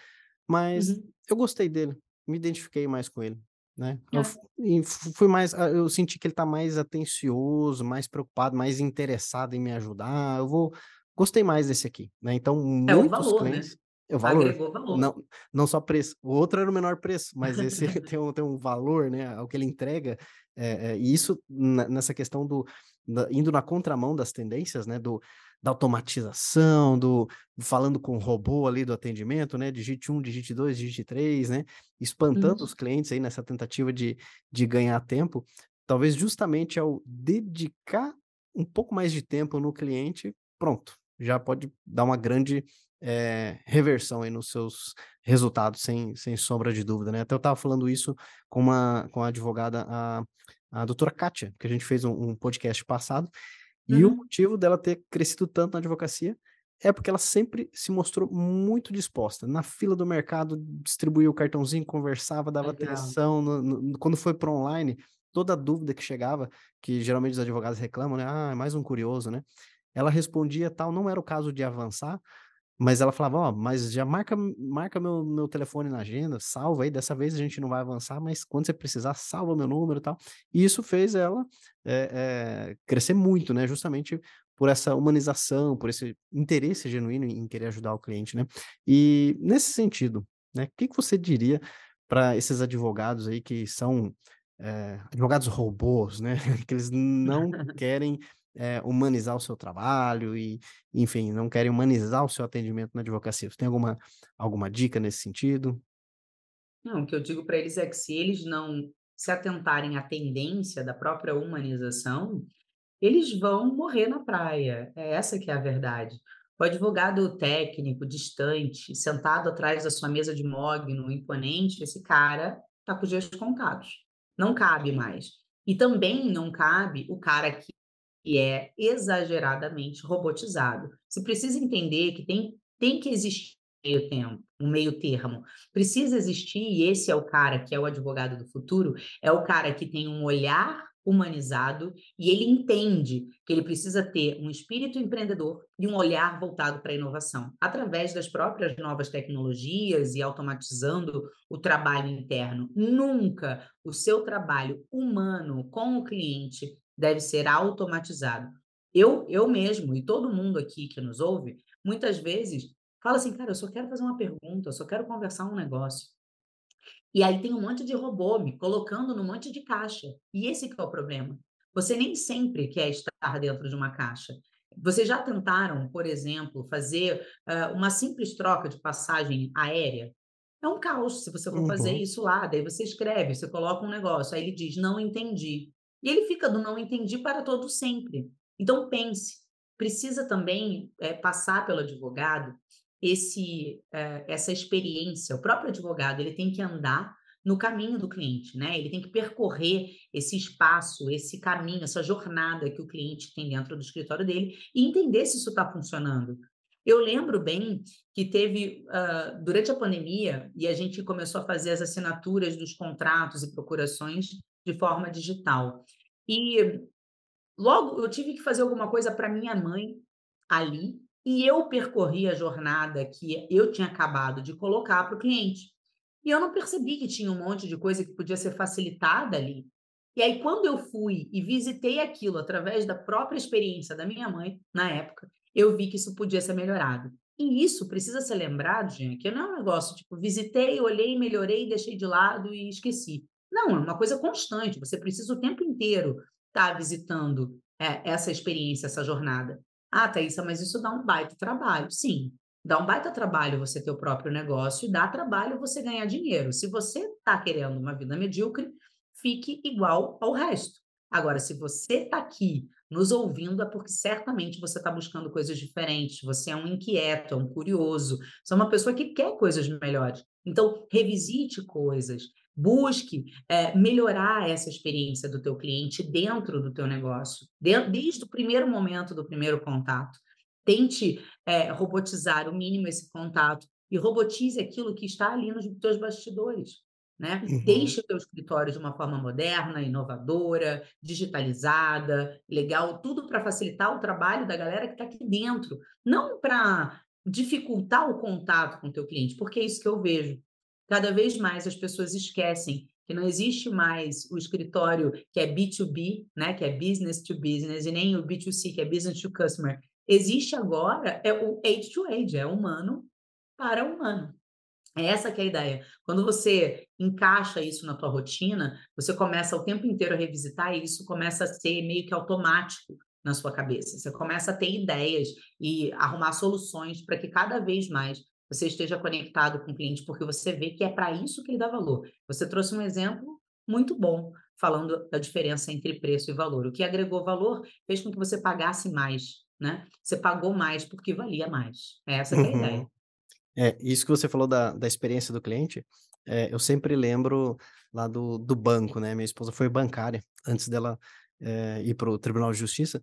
mas Uhum. eu gostei dele, me identifiquei mais com ele, né. Eu É, fu fu fui mais ah, eu senti que ele tá mais atencioso, mais preocupado, mais interessado em me ajudar, eu vou gostei mais desse aqui, né. Então é o muitos valor, né, clientes é o valor, agregou valor. não não só preço, o outro era o menor preço, mas esse tem um tem um valor, né, ao que ele entrega, eh eh, e isso ne nessa questão do da indo na contramão das tendências, né, do da automatização, do falando com o robô ali do atendimento, né, digite 1, digite 2, digite 3, né, espantando Uhum. os clientes aí nessa tentativa de de ganhar tempo, talvez justamente ao dedicar um pouco mais de tempo no cliente, pronto, já pode dar uma grande, eh, reversão aí nos seus resultados, sem sem sombra de dúvida, né. Até eu estava falando isso com uma com a advogada, a a doutora Kátia, que a gente fez um um podcast passado, e o Uhum. motivo dela ter crescido tanto na advocacia, é porque ela sempre se mostrou muito disposta. Na fila do mercado, distribuía o cartãozinho, conversava, dava Legal. atenção no no quando foi para o online, toda dúvida que chegava, que geralmente os advogados reclamam, né: "Ah, é mais um curioso", né. Ela respondia, tal, não era o caso de avançar, mas ela falava: "Ó, mas já marca marca meu meu telefone na agenda, salva aí, dessa vez a gente não vai avançar, mas quando você precisar, salva meu número e tal". E isso fez ela, eh eh, crescer muito, né, justamente por essa humanização, por esse interesse genuíno em querer ajudar o cliente, né. E nesse sentido, né, que que você diria para esses advogados aí que são, eh, advogados robôs, né, que eles não querem, eh, humanizar o seu trabalho e, enfim, não querem humanizar o seu atendimento na advocacia. Você tem alguma alguma dica nesse sentido? Não, o que eu digo para eles é que se eles não se atentarem à tendência da própria humanização, eles vão morrer na praia, é essa que é a verdade. O advogado técnico, distante, sentado atrás da sua mesa de mogno, imponente, esse cara está com os dias contados. Não cabe mais. E também não cabe o cara que que é exageradamente robotizado. Você precisa entender que tem tem que existir meio tempo, um meio termo. Precisa existir, e esse é o cara que é o advogado do futuro, é o cara que tem um olhar humanizado e ele entende que ele precisa ter um espírito empreendedor e um olhar voltado para a inovação, através das próprias novas tecnologias e automatizando o trabalho interno. Nunca o seu trabalho humano com o cliente deve ser automatizado. Eu, eu mesmo e todo mundo aqui que nos ouve, muitas vezes fala assim, cara, eu só quero fazer uma pergunta, eu só quero conversar um negócio. E aí tem um monte de robô me colocando num monte de caixa. E esse que é o problema. Você nem sempre quer estar dentro de uma caixa. Vocês já tentaram, por exemplo, fazer uh, uma simples troca de passagem aérea? É um caos se você for fazer Uhum. isso lá. Daí você escreve, você coloca um negócio, aí ele diz, não entendi. E ele fica do não entendi para todo sempre. Então pense, precisa também é, passar pelo advogado esse, eh, essa experiência. O próprio advogado ele tem que andar no caminho do cliente, né? Ele tem que percorrer esse espaço, esse caminho, essa jornada que o cliente tem dentro do escritório dele e entender se isso está funcionando. Eu lembro bem que teve uh, durante a pandemia e a gente começou a fazer as assinaturas dos contratos e procurações de forma digital. E logo eu tive que fazer alguma coisa para minha mãe ali e eu percorri a jornada que eu tinha acabado de colocar para o cliente. E eu não percebi que tinha um monte de coisa que podia ser facilitada ali. E aí, quando eu fui e visitei aquilo através da própria experiência da minha mãe, na época, eu vi que isso podia ser melhorado. E isso precisa ser lembrado, gente, que não é um negócio tipo, visitei, olhei, melhorei, deixei de lado e esqueci. Não, é uma coisa constante. Você precisa o tempo inteiro estar visitando é, essa experiência, essa jornada. Ah, Thaisa, mas isso dá um baita trabalho. Sim, dá um baita trabalho você ter o próprio negócio e dá trabalho você ganhar dinheiro. Se você está querendo uma vida medíocre, fique igual ao resto. Agora, se você está aqui nos ouvindo, é porque certamente você está buscando coisas diferentes, você é um inquieto, é um curioso, você é uma pessoa que quer coisas melhores. Então, revisite coisas, busque é, melhorar essa experiência do teu cliente dentro do teu negócio, desde o primeiro momento do primeiro contato. Tente é, robotizar o mínimo esse contato e robotize aquilo que está ali nos teus bastidores. Né? Uhum. Deixe o teu escritório de uma forma moderna, inovadora, digitalizada, legal, tudo para facilitar o trabalho da galera que está aqui dentro, não para dificultar o contato com o teu cliente, porque é isso que eu vejo. Cada vez mais as pessoas esquecem que não existe mais o escritório que é B2B, né, que é business to business, e nem o B2C, que é business to customer. Existe agora é o age to age, é humano para humano. É essa que é a ideia. Quando você encaixa isso na tua rotina, você começa o tempo inteiro a revisitar e isso começa a ser meio que automático na sua cabeça. Você começa a ter ideias e arrumar soluções para que cada vez mais você esteja conectado com o cliente, porque você vê que é para isso que ele dá valor. Você trouxe um exemplo muito bom, falando da diferença entre preço e valor. O que agregou valor fez com que você pagasse mais, né? Você pagou mais porque valia mais. É essa é a ideia. Uhum. É, isso que você falou da, da experiência do cliente, é, eu sempre lembro lá do, do banco, né? Minha esposa foi bancária antes dela é, ir para o Tribunal de Justiça,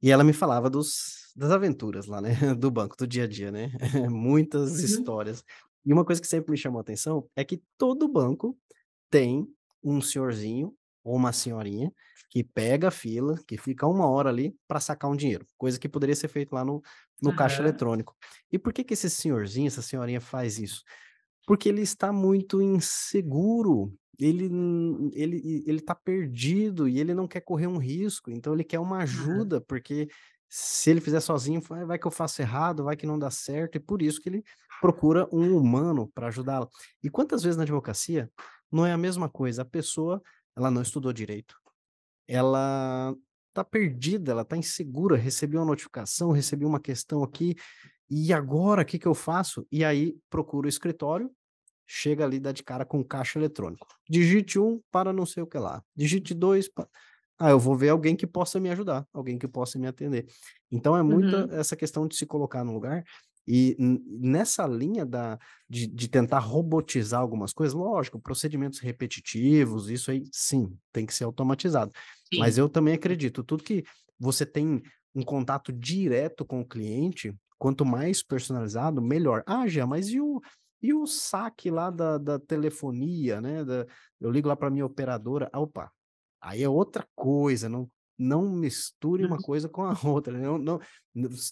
e ela me falava dos, das aventuras lá, né? Do banco, do dia a dia, né? Muitas Uhum. histórias. E uma coisa que sempre me chamou a atenção é que todo banco tem um senhorzinho ou uma senhorinha que pega a fila, que fica uma hora ali para sacar um dinheiro, coisa que poderia ser feito lá no, no caixa Aham. eletrônico. E por que que esse senhorzinho, essa senhorinha faz isso? Porque ele está muito inseguro, ele ele ele está perdido e ele não quer correr um risco, então ele quer uma ajuda, porque se ele fizer sozinho, vai que eu faço errado, vai que não dá certo, e por isso que ele procura um humano para ajudá-lo. E quantas vezes na advocacia não é a mesma coisa, a pessoa, ela não estudou direito, ela está perdida, ela está insegura, recebi uma notificação, recebi uma questão aqui, e agora o que que eu faço? E aí procura o escritório Chega ali, dá de cara com caixa eletrônico. Digite um para não sei o que lá, digite 2 pa ah, eu vou ver alguém que possa me ajudar, alguém que possa me atender. Então é muita Uhum. essa questão de se colocar no lugar e nessa linha da de de tentar robotizar algumas coisas, lógico, procedimentos repetitivos, isso aí sim, tem que ser automatizado. Mas Sim. eu também acredito, tudo que você tem um contato direto com o cliente, quanto mais personalizado, melhor. "Ah, Jean, mas e o e o saque lá da da telefonia, né, da eu ligo lá para minha operadora, ah, opa, aí é outra coisa, não não misture uma Uhum. coisa com a outra, não não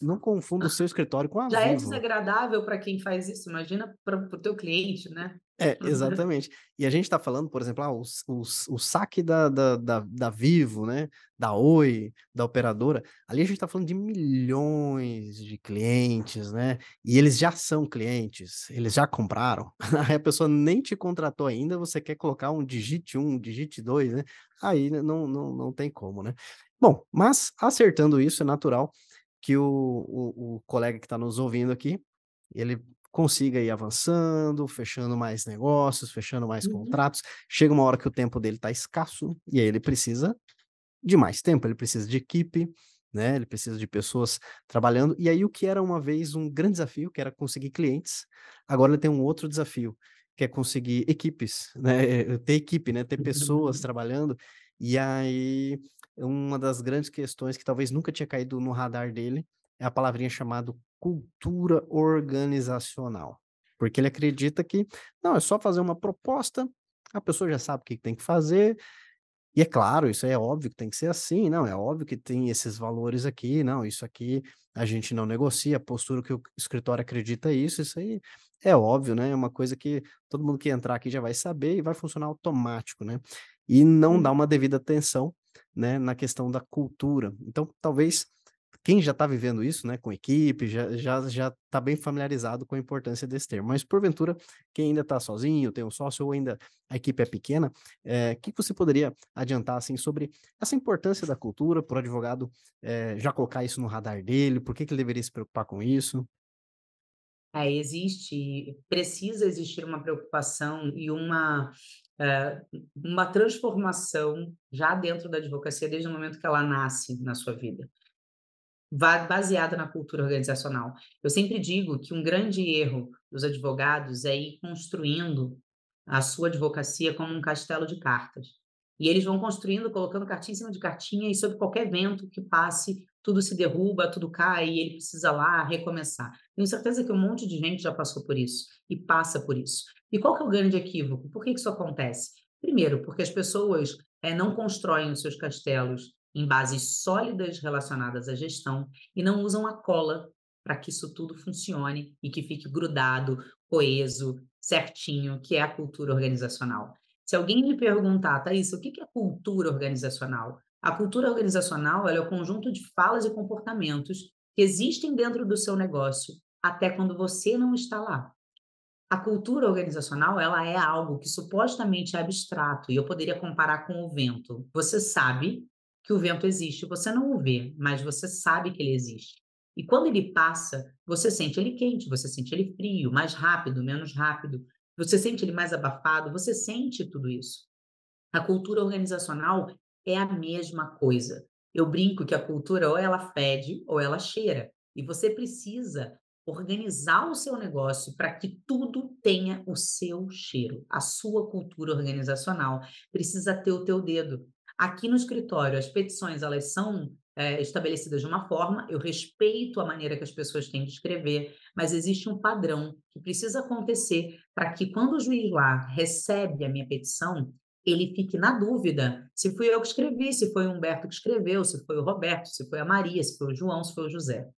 não confunda o seu escritório com a Já é Vivo. desagradável para quem faz isso, imagina para o teu cliente, né? É, exatamente. E a gente tá falando, por exemplo, ah, o o o saque da da da da Vivo, né, da Oi, da operadora, ali a gente tá falando de milhões de clientes, né, e eles já são clientes, eles já compraram, aí a pessoa nem te contratou ainda, você quer colocar um digite um, digite 2, né, aí não não não tem como, né. Bom, mas acertando isso, é natural que o o o colega que está nos ouvindo aqui, ele consiga ir avançando, fechando mais negócios, fechando mais Uhum. contratos. Chega uma hora que o tempo dele está escasso, e aí ele precisa de mais tempo, ele precisa de equipe, né, ele precisa de pessoas trabalhando. E aí o que era uma vez um grande desafio, que era conseguir clientes, agora ele tem um outro desafio, que é conseguir equipes, né, ter equipe, né, ter pessoas Uhum. trabalhando. E aí uma das grandes questões que talvez nunca tinha caído no radar dele, é a palavrinha chamado cultura organizacional. Porque ele acredita que, não, é só fazer uma proposta, a pessoa já sabe o que tem que fazer, e é claro, isso aí é óbvio que tem que ser assim, não, é óbvio que tem esses valores aqui, não, isso aqui a gente não negocia, a postura que o escritório acredita é isso, isso aí é óbvio, né, é uma coisa que todo mundo que entrar aqui já vai saber e vai funcionar automático, né. E não dá Uhum. uma devida atenção, né, na questão da cultura. Então, talvez quem já está vivendo isso, né, com equipe, já já já está bem familiarizado com a importância desse termo, mas porventura, quem ainda está sozinho, tem um sócio ou ainda a equipe é pequena, eh, que você poderia adiantar, assim, sobre essa importância da cultura para o advogado, eh, já colocar isso no radar dele, por que que ele deveria se preocupar com isso? É, existe precisa existir uma preocupação e uma, eh, uma transformação já dentro da advocacia desde o momento que ela nasce na sua vida. Baseada na cultura organizacional. Eu sempre digo que um grande erro dos advogados é ir construindo a sua advocacia como um castelo de cartas. E eles vão construindo, colocando cartinha em cima de cartinha, e sob qualquer vento que passe, tudo se derruba, tudo cai, e ele precisa lá recomeçar. Tenho certeza que um monte de gente já passou por isso e passa por isso. E qual que é o grande equívoco? Por que isso acontece? Primeiro, porque as pessoas eh, não constroem os seus castelos em bases sólidas relacionadas à gestão e não usam a cola para que isso tudo funcione e que fique grudado, coeso, certinho, que é a cultura organizacional. Se alguém me perguntar, Thaís, o que é cultura organizacional? A cultura organizacional é o conjunto de falas e comportamentos que existem dentro do seu negócio até quando você não está lá. A cultura organizacional, ela é algo que supostamente é abstrato, e eu poderia comparar com o vento. Você sabe que o vento existe. Você não o vê, mas você sabe que ele existe. E quando ele passa, você sente ele quente, você sente ele frio, mais rápido, menos rápido, você sente ele mais abafado, você sente tudo isso. A cultura organizacional é a mesma coisa. Eu brinco que a cultura ou ela fede ou ela cheira. E você precisa organizar o seu negócio para que tudo tenha o seu cheiro. A sua cultura organizacional precisa ter o teu dedo. Aqui no escritório, as petições elas são é, estabelecidas de uma forma, eu respeito a maneira que as pessoas têm de escrever, mas existe um padrão que precisa acontecer para que quando o juiz lá recebe a minha petição, ele fique na dúvida se fui eu que escrevi, se foi o Humberto que escreveu, se foi o Roberto, se foi a Maria, se foi o João, se foi o José.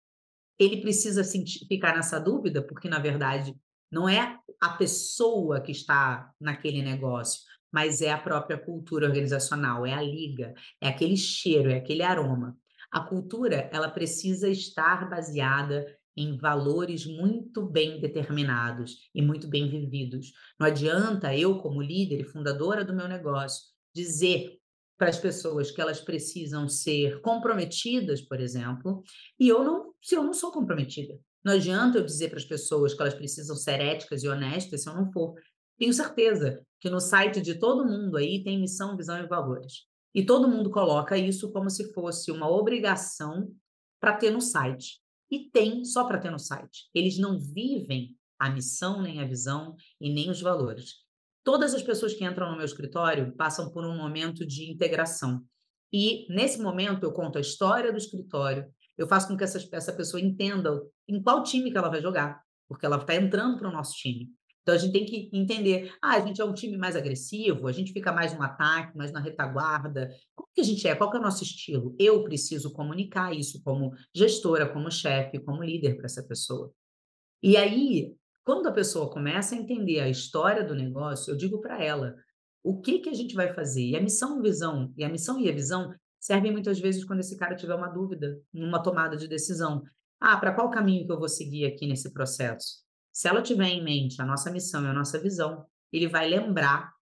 Ele precisa ficar nessa dúvida, porque, na verdade, não é a pessoa que está naquele negócio, mas é a própria cultura organizacional, é a liga, é aquele cheiro, é aquele aroma. A cultura, ela precisa estar baseada em valores muito bem determinados e muito bem vividos. Não adianta eu, como líder e fundadora do meu negócio, dizer para as pessoas que elas precisam ser comprometidas, por exemplo, e eu não, se eu não sou comprometida. Não adianta eu dizer para as pessoas que elas precisam ser éticas e honestas se eu não for. Tenho certeza que no site de todo mundo aí tem missão, visão e valores. E todo mundo coloca isso como se fosse uma obrigação para ter no site. E tem só para ter no site. Eles não vivem a missão, nem a visão e nem os valores. Todas as pessoas que entram no meu escritório passam por um momento de integração. E nesse momento eu conto a história do escritório, eu faço com que essa, essa pessoa entenda em qual time que ela vai jogar, porque ela está entrando para o nosso time. Então a gente tem que entender, ah, a gente é um time mais agressivo, a gente fica mais no ataque, mais na retaguarda. Como que a gente é? Qual que é o nosso estilo? Eu preciso comunicar isso como gestora, como chefe, como líder para essa pessoa. E aí, quando a pessoa começa a entender a história do negócio, eu digo para ela, o que que a gente vai fazer? E a missão visão, e a missão e a visão servem muitas vezes quando esse cara tiver uma dúvida, numa tomada de decisão. Ah, para qual caminho que eu vou seguir aqui nesse processo? Se ela tiver em mente a nossa missão e a nossa visão, ele vai lembrar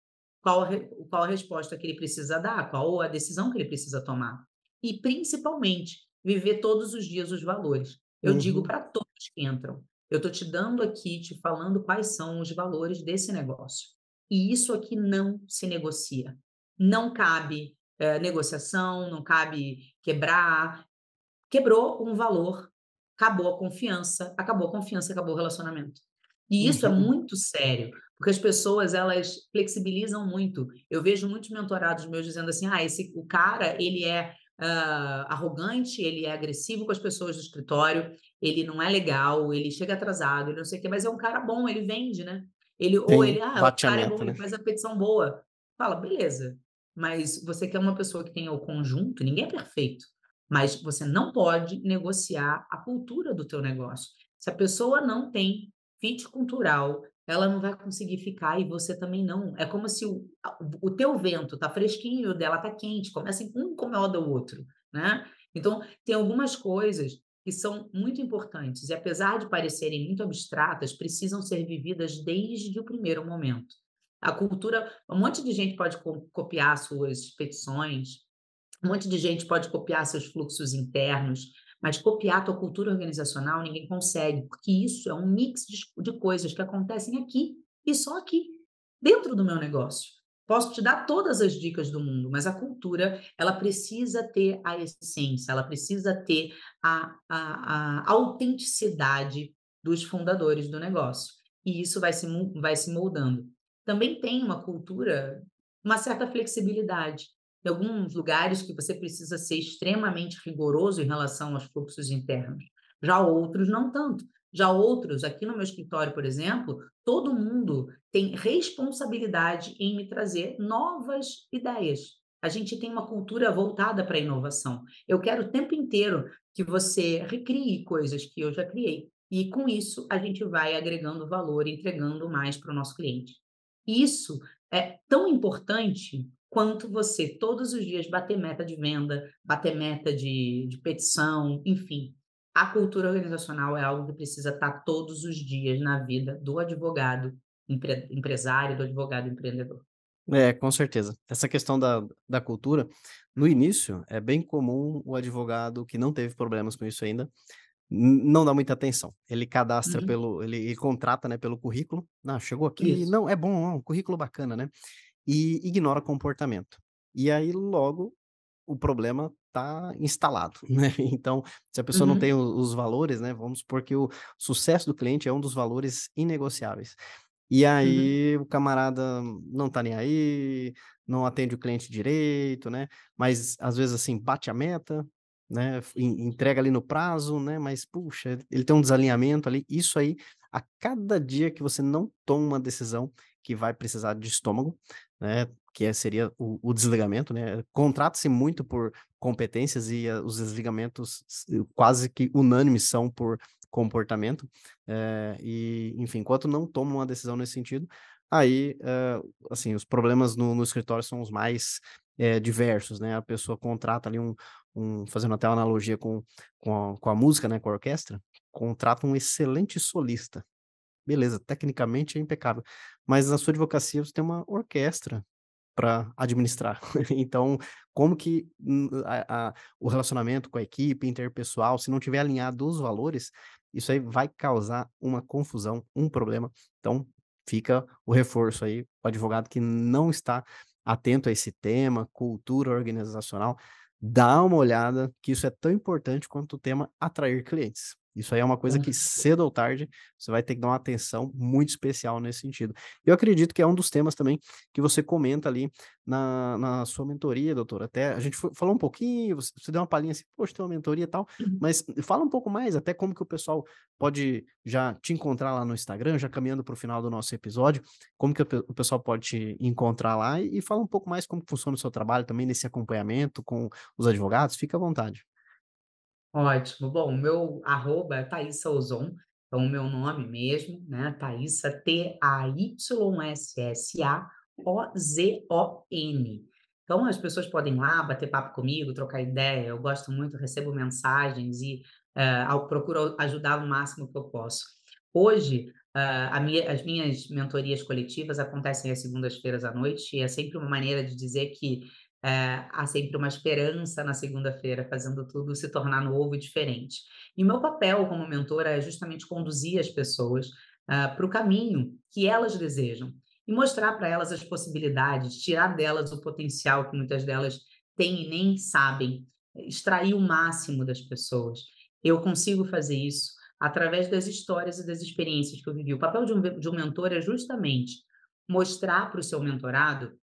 qual a, qual a resposta que ele precisa dar, qual a decisão que ele precisa tomar. E, principalmente, viver todos os dias os valores. Eu uhum. digo para todos que entram, eu estou te dando aqui, te falando quais são os valores desse negócio. E isso aqui não se negocia. Não cabe é, negociação, não cabe quebrar. Quebrou um valor, acabou a confiança, acabou a confiança, acabou o relacionamento. E isso é uhum. é muito sério, porque as pessoas elas flexibilizam muito. Eu vejo muitos mentorados meus dizendo assim: "Ah, esse o cara, ele é uh, arrogante, ele é agressivo com as pessoas do escritório, ele não é legal, ele chega atrasado, ele não sei o quê, mas é um cara bom, ele vende, né? Ele ou ele, ah, o cara é bom, né? ele faz a petição boa. Fala, beleza. Mas você quer uma pessoa que tenha o conjunto, ninguém é perfeito. Mas você não pode negociar a cultura do teu negócio. Se a pessoa não tem fit cultural, ela não vai conseguir ficar e você também não. É como se o, o teu vento tá fresquinho e o dela tá quente, começa um incomoda o outro, né? Então, tem algumas coisas que são muito importantes e apesar de parecerem muito abstratas, precisam ser vividas desde o primeiro momento. A cultura, um monte de gente pode copiar suas petições, um monte de gente pode copiar seus fluxos internos, mas copiar a tua cultura organizacional ninguém consegue, porque isso é um mix de, de coisas que acontecem aqui e só aqui, dentro do meu negócio. Posso te dar todas as dicas do mundo, mas a cultura, ela precisa ter a essência, ela precisa ter a, a, a autenticidade dos fundadores do negócio. E isso vai se, vai se moldando. Também tem uma cultura, uma certa flexibilidade. Tem alguns lugares que você precisa ser extremamente rigoroso em relação aos fluxos internos. Já outros, não tanto. Já outros, aqui no meu escritório, por exemplo, todo mundo tem responsabilidade em me trazer novas ideias. A gente tem uma cultura voltada para a inovação. Eu quero o tempo inteiro que você recrie coisas que eu já criei. E com isso, a gente vai agregando valor, entregando mais para o nosso cliente. Isso é tão importante quanto você todos os dias bater meta de venda, bater meta de, de petição, enfim. A cultura organizacional é algo que precisa estar todos os dias na vida do advogado empre, empresário, do advogado empreendedor. É, com certeza. Essa questão da da cultura, no início, é bem comum o advogado que não teve problemas com isso ainda, não dá muita atenção. Ele cadastra Uhum. pelo ele ele contrata, né, pelo currículo. "Não, chegou aqui, Isso. não, é bom, um currículo bacana", né, e ignora comportamento. E aí logo o problema tá instalado, né. Então, se a pessoa não tem Uhum. os valores, né, vamos supor que o sucesso do cliente é um dos valores inegociáveis. E Uhum. aí o camarada não tá nem aí, não atende o cliente direito, né, mas às vezes, assim, bate a meta, né, entrega ali no prazo, né, mas puxa, ele tem um desalinhamento ali. Isso aí, a cada dia que você não toma uma decisão que vai precisar de estômago, né, que é seria o o desligamento, né, contrata-se muito por competências e a os desligamentos quase que unânimes são por comportamento, eh, e enfim, enquanto não toma uma decisão nesse sentido, aí, hã, assim, os problemas no no escritório são os mais, diversos, né. A pessoa contrata ali um um fazendo até uma analogia com com a com a música, né, com a orquestra, contrata um excelente solista. Beleza, tecnicamente é impecável, mas na sua advocacia você tem uma orquestra pra administrar. Então, como que, hum, a a o relacionamento com a equipe interpessoal, se não tiver alinhado os valores, isso aí vai causar uma confusão, um problema. Então, fica o reforço aí, o advogado que não está atento a esse tema, cultura organizacional, dá uma olhada que isso é tão importante quanto o tema atrair clientes. Isso aí é uma coisa que cedo ou tarde você vai ter que dar uma atenção muito especial nesse sentido. Eu acredito que é um dos temas também que você comenta ali na na sua mentoria, doutora, até a gente fo falou um pouquinho, você você deu uma palhinha assim: "Poxa, tem uma mentoria e tal", Uhum. mas fala um pouco mais, até como que o pessoal pode já te encontrar lá no Instagram, já caminhando para o final do nosso episódio, como que o pe o pessoal pode te encontrar lá e fala um pouco mais como funciona o seu trabalho também nesse acompanhamento com os advogados, fica à vontade. Ótimo. Bom, o meu arroba é Taissa Ozon, então o meu nome mesmo, né, Taissa, T-A-Y-S-S-A-O-Z-O-N. Então as pessoas podem ir lá bater papo comigo, trocar ideia, eu gosto muito, recebo mensagens e, ao procuro ajudar o máximo que eu posso. Hoje, a minha as minhas mentorias coletivas acontecem às segundas-feiras à noite e é sempre uma maneira de dizer que, eh, há sempre uma esperança na segunda-feira, fazendo tudo se tornar novo e diferente. E meu papel como mentora é justamente conduzir as pessoas, hã, para o caminho que elas desejam e mostrar pra elas as possibilidades, tirar delas o potencial que muitas delas têm e nem sabem, extrair o máximo das pessoas. Eu consigo fazer isso através das histórias e das experiências que eu vivi. O papel de um de um mentor é justamente mostrar para o seu mentorado,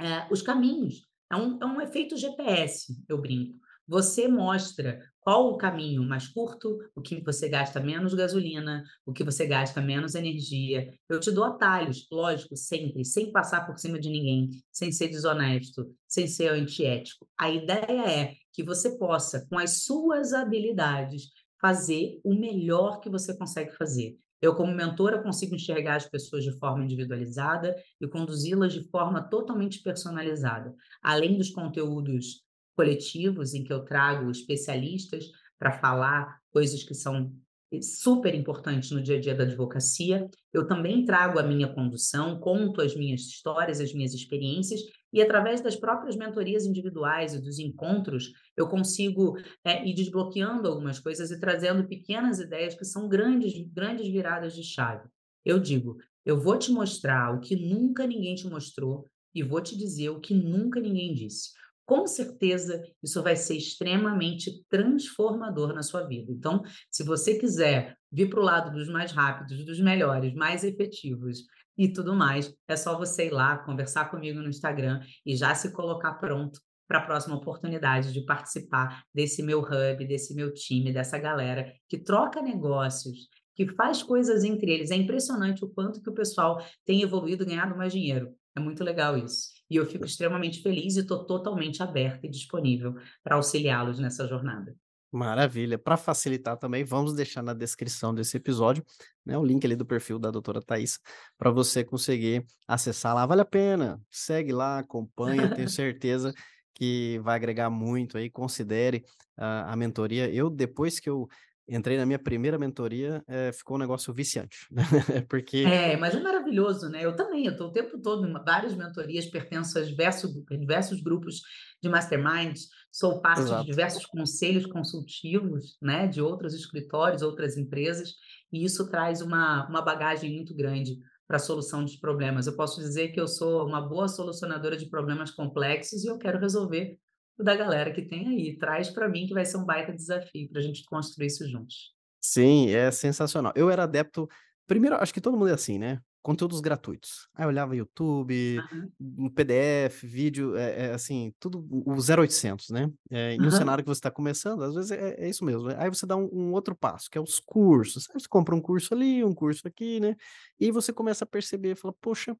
eh, os caminhos. É um é um efeito GPS, eu brinco. Você mostra qual o caminho mais curto, o que você gasta menos gasolina, o que você gasta menos energia. Eu te dou atalhos, lógico, sempre, sem passar por cima de ninguém, sem ser desonesto, sem ser antiético. A ideia é que você possa, com as suas habilidades, fazer o melhor que você consegue fazer. Eu, como mentora, consigo enxergar as pessoas de forma individualizada e conduzi-las de forma totalmente personalizada. Além dos conteúdos coletivos, em que eu trago especialistas pra falar coisas que são super importantes no dia a dia da advocacia, eu também trago a minha condução, conto as minhas histórias, as minhas experiências e, através das próprias mentorias individuais e dos encontros, eu consigo, eh, ir desbloqueando algumas coisas e trazendo pequenas ideias que são grandes grandes viradas de chave. Eu digo: "Eu vou te mostrar o que nunca ninguém te mostrou e vou te dizer o que nunca ninguém disse". Com certeza, isso vai ser extremamente transformador na sua vida. Então, se você quiser vir para o lado dos mais rápidos, dos melhores, mais efetivos e tudo mais, é só você ir lá, conversar comigo no Instagram e já se colocar pronto pra próxima oportunidade de participar desse meu hub, desse meu time, dessa galera que troca negócios, que faz coisas entre eles. É impressionante o quanto que o pessoal tem evoluído ganhado mais dinheiro. É muito legal isso. E eu fico extremamente feliz e tô totalmente aberta e disponível pra auxiliá-los nessa jornada. Maravilha. Pra facilitar também, vamos deixar na descrição desse episódio, né, o link ali do perfil da doutora Taissa, pra você conseguir acessar lá. Vale a pena, segue lá, acompanha, tenho certeza que vai agregar muito aí, considere a a mentoria. Eu, depois que eu entrei na minha primeira mentoria, eh, ficou um negócio viciante, né, porque É, mas é maravilhoso, né, eu também, eu estou o tempo todo em várias mentorias, pertenço a diversos diversos grupos de masterminds, sou parte de exato. diversos conselhos consultivos, né, de outros escritórios, outras empresas, e isso traz uma uma bagagem muito grande para a solução dos problemas. Eu posso dizer que eu sou uma boa solucionadora de problemas complexos e eu quero resolver da galera que tem aí. Traz para mim que vai ser um baita desafio para a gente construir isso juntos. Sim, é sensacional. Eu era adepto primeiro, acho que todo mundo é assim, né, conteúdos gratuitos. Aí eu olhava YouTube, Aham, um PDF, vídeo, é é assim, tudo o o 0800, né. Eh, em um cenário que você está começando, às vezes é é isso mesmo, né. aí você dá um um outro passo, que é os cursos. Aí você compra um curso ali, um curso aqui, né, e você começa a perceber, fala: "Poxa,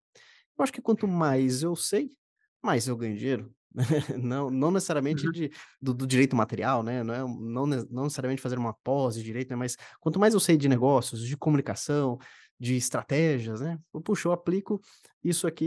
eu acho que quanto mais eu sei, mais eu ganho dinheiro". Não não necessariamente Uhum. de do do direito material, né, não é não não necessariamente fazer uma pós de direito, né, mas quanto mais eu sei de negócios, de comunicação, de estratégias, né, eu puxa, eu aplico isso aqui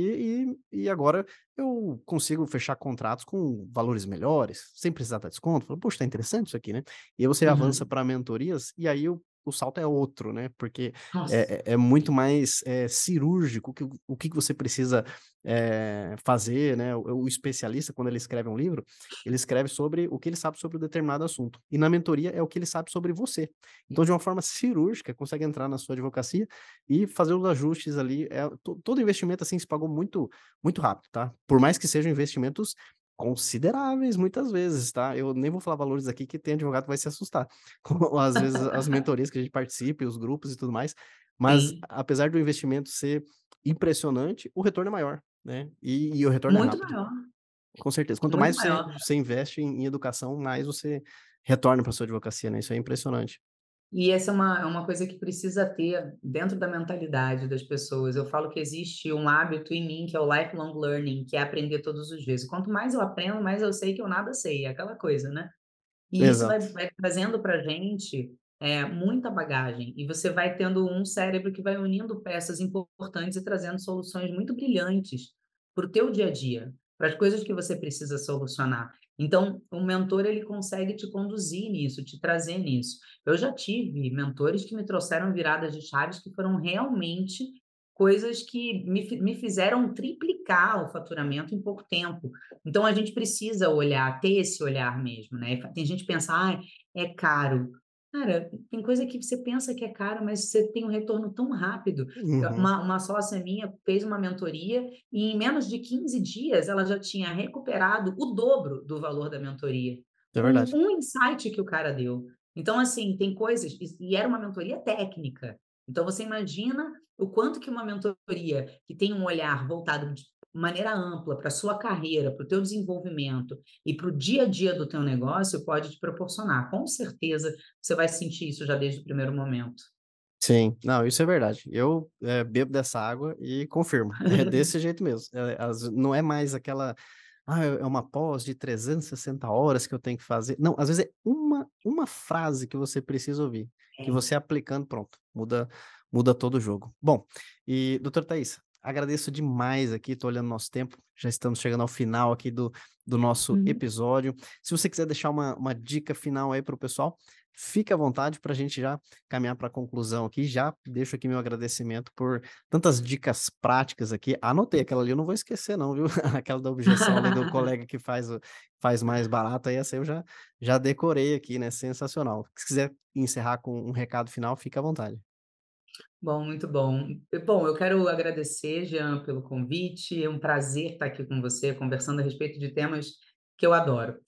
e e agora eu consigo fechar contratos com valores melhores, sem precisar dar desconto. Falo: "Poxa, tá interessante isso aqui, né". E aí você avança Uhum. para mentorias, e aí o o salto é outro, né, porque é é é muito mais, eh, cirúrgico o que o que você precisa eh, fazer, né, o o especialista quando ele escreve um livro, ele escreve sobre o que ele sabe sobre um determinado assunto, e na mentoria é o que ele sabe sobre você. Então de uma forma cirúrgica, consegue entrar na sua advocacia e fazer os ajustes ali, to todo investimento, assim, se pagou muito muito rápido, tá. Por mais que sejam investimentos consideráveis muitas vezes, tá. Eu nem vou falar valores aqui que tem advogado que vai se assustar, com às vezes as mentorias que a gente participa os grupos e tudo mais, mas Sim, apesar do investimento ser impressionante, o retorno é maior. Né, e e o retorno é muito rápido, maior, com certeza. Quanto muito mais você você investe em em educação, mais você retorna para sua advocacia, né, isso é impressionante. E essa é uma é uma coisa que precisa ter dentro da mentalidade das pessoas. Eu falo que existe um hábito em mim, que é o lifelong learning, que é aprender todos os dias. Quanto mais eu aprendo, mais eu sei que eu nada sei, é aquela coisa, né. E isso vai Exato. vai trazendo para a gente, eh, muita bagagem, e você vai tendo um cérebro que vai unindo peças importantes e trazendo soluções muito brilhantes para o teu dia a dia, para as coisas que você precisa solucionar. Então, o mentor ele consegue te conduzir nisso, te trazer nisso. Eu já tive mentores que me trouxeram viradas de chaves que foram realmente coisas que me me fizeram triplicar o faturamento em pouco tempo. Então a gente precisa olhar, ter esse olhar mesmo, né. Tem gente que pensa: "Ai, é caro". Cara, tem coisa que você pensa que é caro, mas você tem um retorno tão rápido. Eu Uhum. uma uma sócia minha fez uma mentoria e em menos de 15 dias ela já tinha recuperado o dobro do valor da mentoria, É verdade. um insight que o cara deu. Então, assim, tem coisas e era uma mentoria técnica. Então você imagina o quanto que uma mentoria que tem um olhar voltado maneira ampla para a sua carreira, para o teu desenvolvimento e para o dia a dia do teu negócio pode te proporcionar. Com certeza você vai sentir isso já desde o primeiro momento. Sim, não, isso é verdade. Eu, eh, bebo dessa água e confirmo, é desse jeito mesmo. Eh, as não é mais aquela: "Ah, é uma pós de 360 horas que eu tenho que fazer". Não, às vezes é uma uma frase que você precisa ouvir, que É. você aplicando, pronto, muda muda todo o jogo. Bom, e doutora Thaís, agradeço demais aqui, tô olhando nosso tempo, já estamos chegando ao final aqui do do nosso Uhum. episódio. Se você quiser deixar uma uma dica final aí para o pessoal, fique à vontade para a gente já caminhar para a conclusão aqui. Já deixo aqui meu agradecimento por tantas dicas práticas aqui. Anotei aquela ali, eu não vou esquecer não, viu? Aquela da objeção ali do colega que faz faz mais barato, aí essa eu já já decorei aqui, né, sensacional. Se quiser encerrar com um recado final, fica à vontade. Bom, muito bom. Bom, eu quero agradecer, Jean, pelo convite. É um prazer estar aqui com você, conversando a respeito de temas que eu adoro.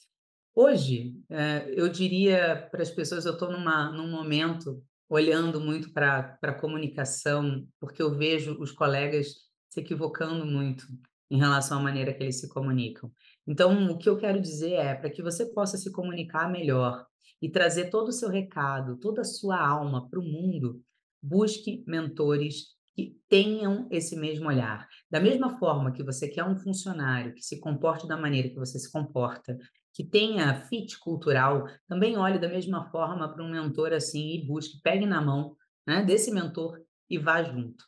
Hoje, eh, eu diria para as pessoas, eu estou num momento olhando muito para pra comunicação, porque eu vejo os colegas se equivocando muito em relação à maneira que eles se comunicam. Então, o que eu quero dizer é, para que você possa se comunicar melhor e trazer todo o seu recado, toda a sua alma para o mundo, busque mentores que tenham esse mesmo olhar. Da mesma forma que você quer um funcionário que se comporte da maneira que você se comporta, que tenha fit cultural, também olhe da mesma forma para um mentor assim e busque, pegue na mão, né, desse mentor e vá junto.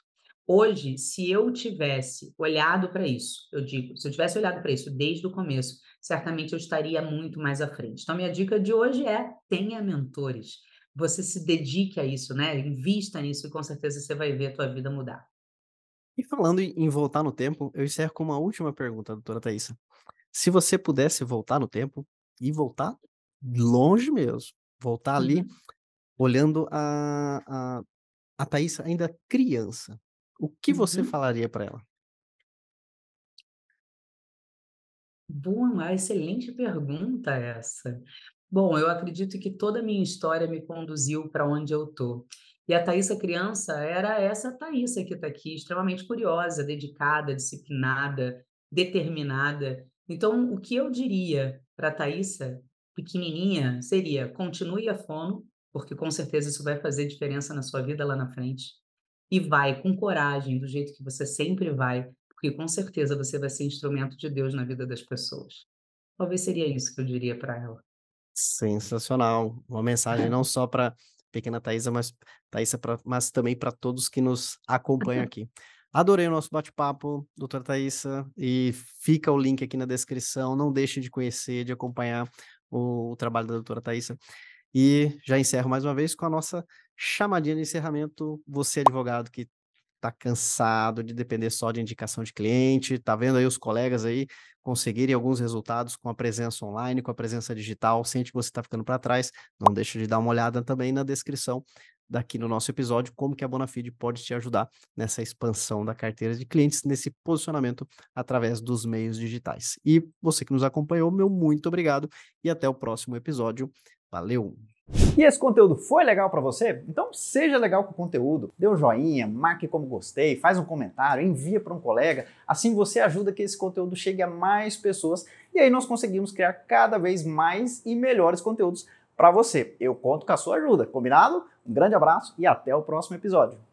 Hoje, se eu tivesse olhado para isso, eu digo, se eu tivesse olhado para isso desde o começo, certamente eu estaria muito mais à frente. Então, minha dica de hoje é: tenha mentores. Você se dedique a isso, né, invista nisso e com certeza você vai ver a tua vida mudar. E falando em voltar no tempo, eu encerro com uma última pergunta, doutora Thaísa. Se você pudesse voltar no tempo, e voltar longe mesmo, voltar ali Uhum. olhando a a a ainda criança, o que você Uhum. falaria para ela? Boa, uma excelente pergunta essa. Bom, eu acredito que toda a minha história me conduziu para onde eu tô. E a Thaísa criança era essa Thaísa que está aqui, extremamente curiosa, dedicada, disciplinada, determinada. Então, o que eu diria para a Thaísa pequenininha seria: continue a fono, porque com certeza isso vai fazer diferença na sua vida lá na frente. E vai com coragem, do jeito que você sempre vai, porque com certeza você vai ser instrumento de Deus na vida das pessoas. Talvez seria isso que eu diria para ela. Sensacional, uma mensagem não só para pequena Thaísa, mas Thaísa pra mas também para todos que nos acompanham aqui. Adorei o nosso bate-papo, doutora Thaísa, e fica o link aqui na descrição, não deixe de conhecer, de acompanhar o o trabalho da doutora Thaísa. E já encerro mais uma vez com a nossa chamadinha de encerramento, você advogado que tá cansado de depender só de indicação de cliente, tá vendo aí os colegas aí conseguirem alguns resultados com a presença online, com a presença digital, sente que você está ficando para trás, não deixa de dar uma olhada também na descrição daqui no nosso episódio, como que a Bonafide pode te ajudar nessa expansão da carteira de clientes, nesse posicionamento através dos meios digitais. E você que nos acompanhou, meu muito obrigado e até o próximo episódio. Valeu! E esse conteúdo foi legal para você? Então seja legal com o conteúdo, dê um joinha, marque como gostei, faz um comentário, envia para um colega, assim você ajuda que esse conteúdo chegue a mais pessoas e aí nós conseguimos criar cada vez mais e melhores conteúdos para você. Eu conto com a sua ajuda, combinado? Um grande abraço e até o próximo episódio.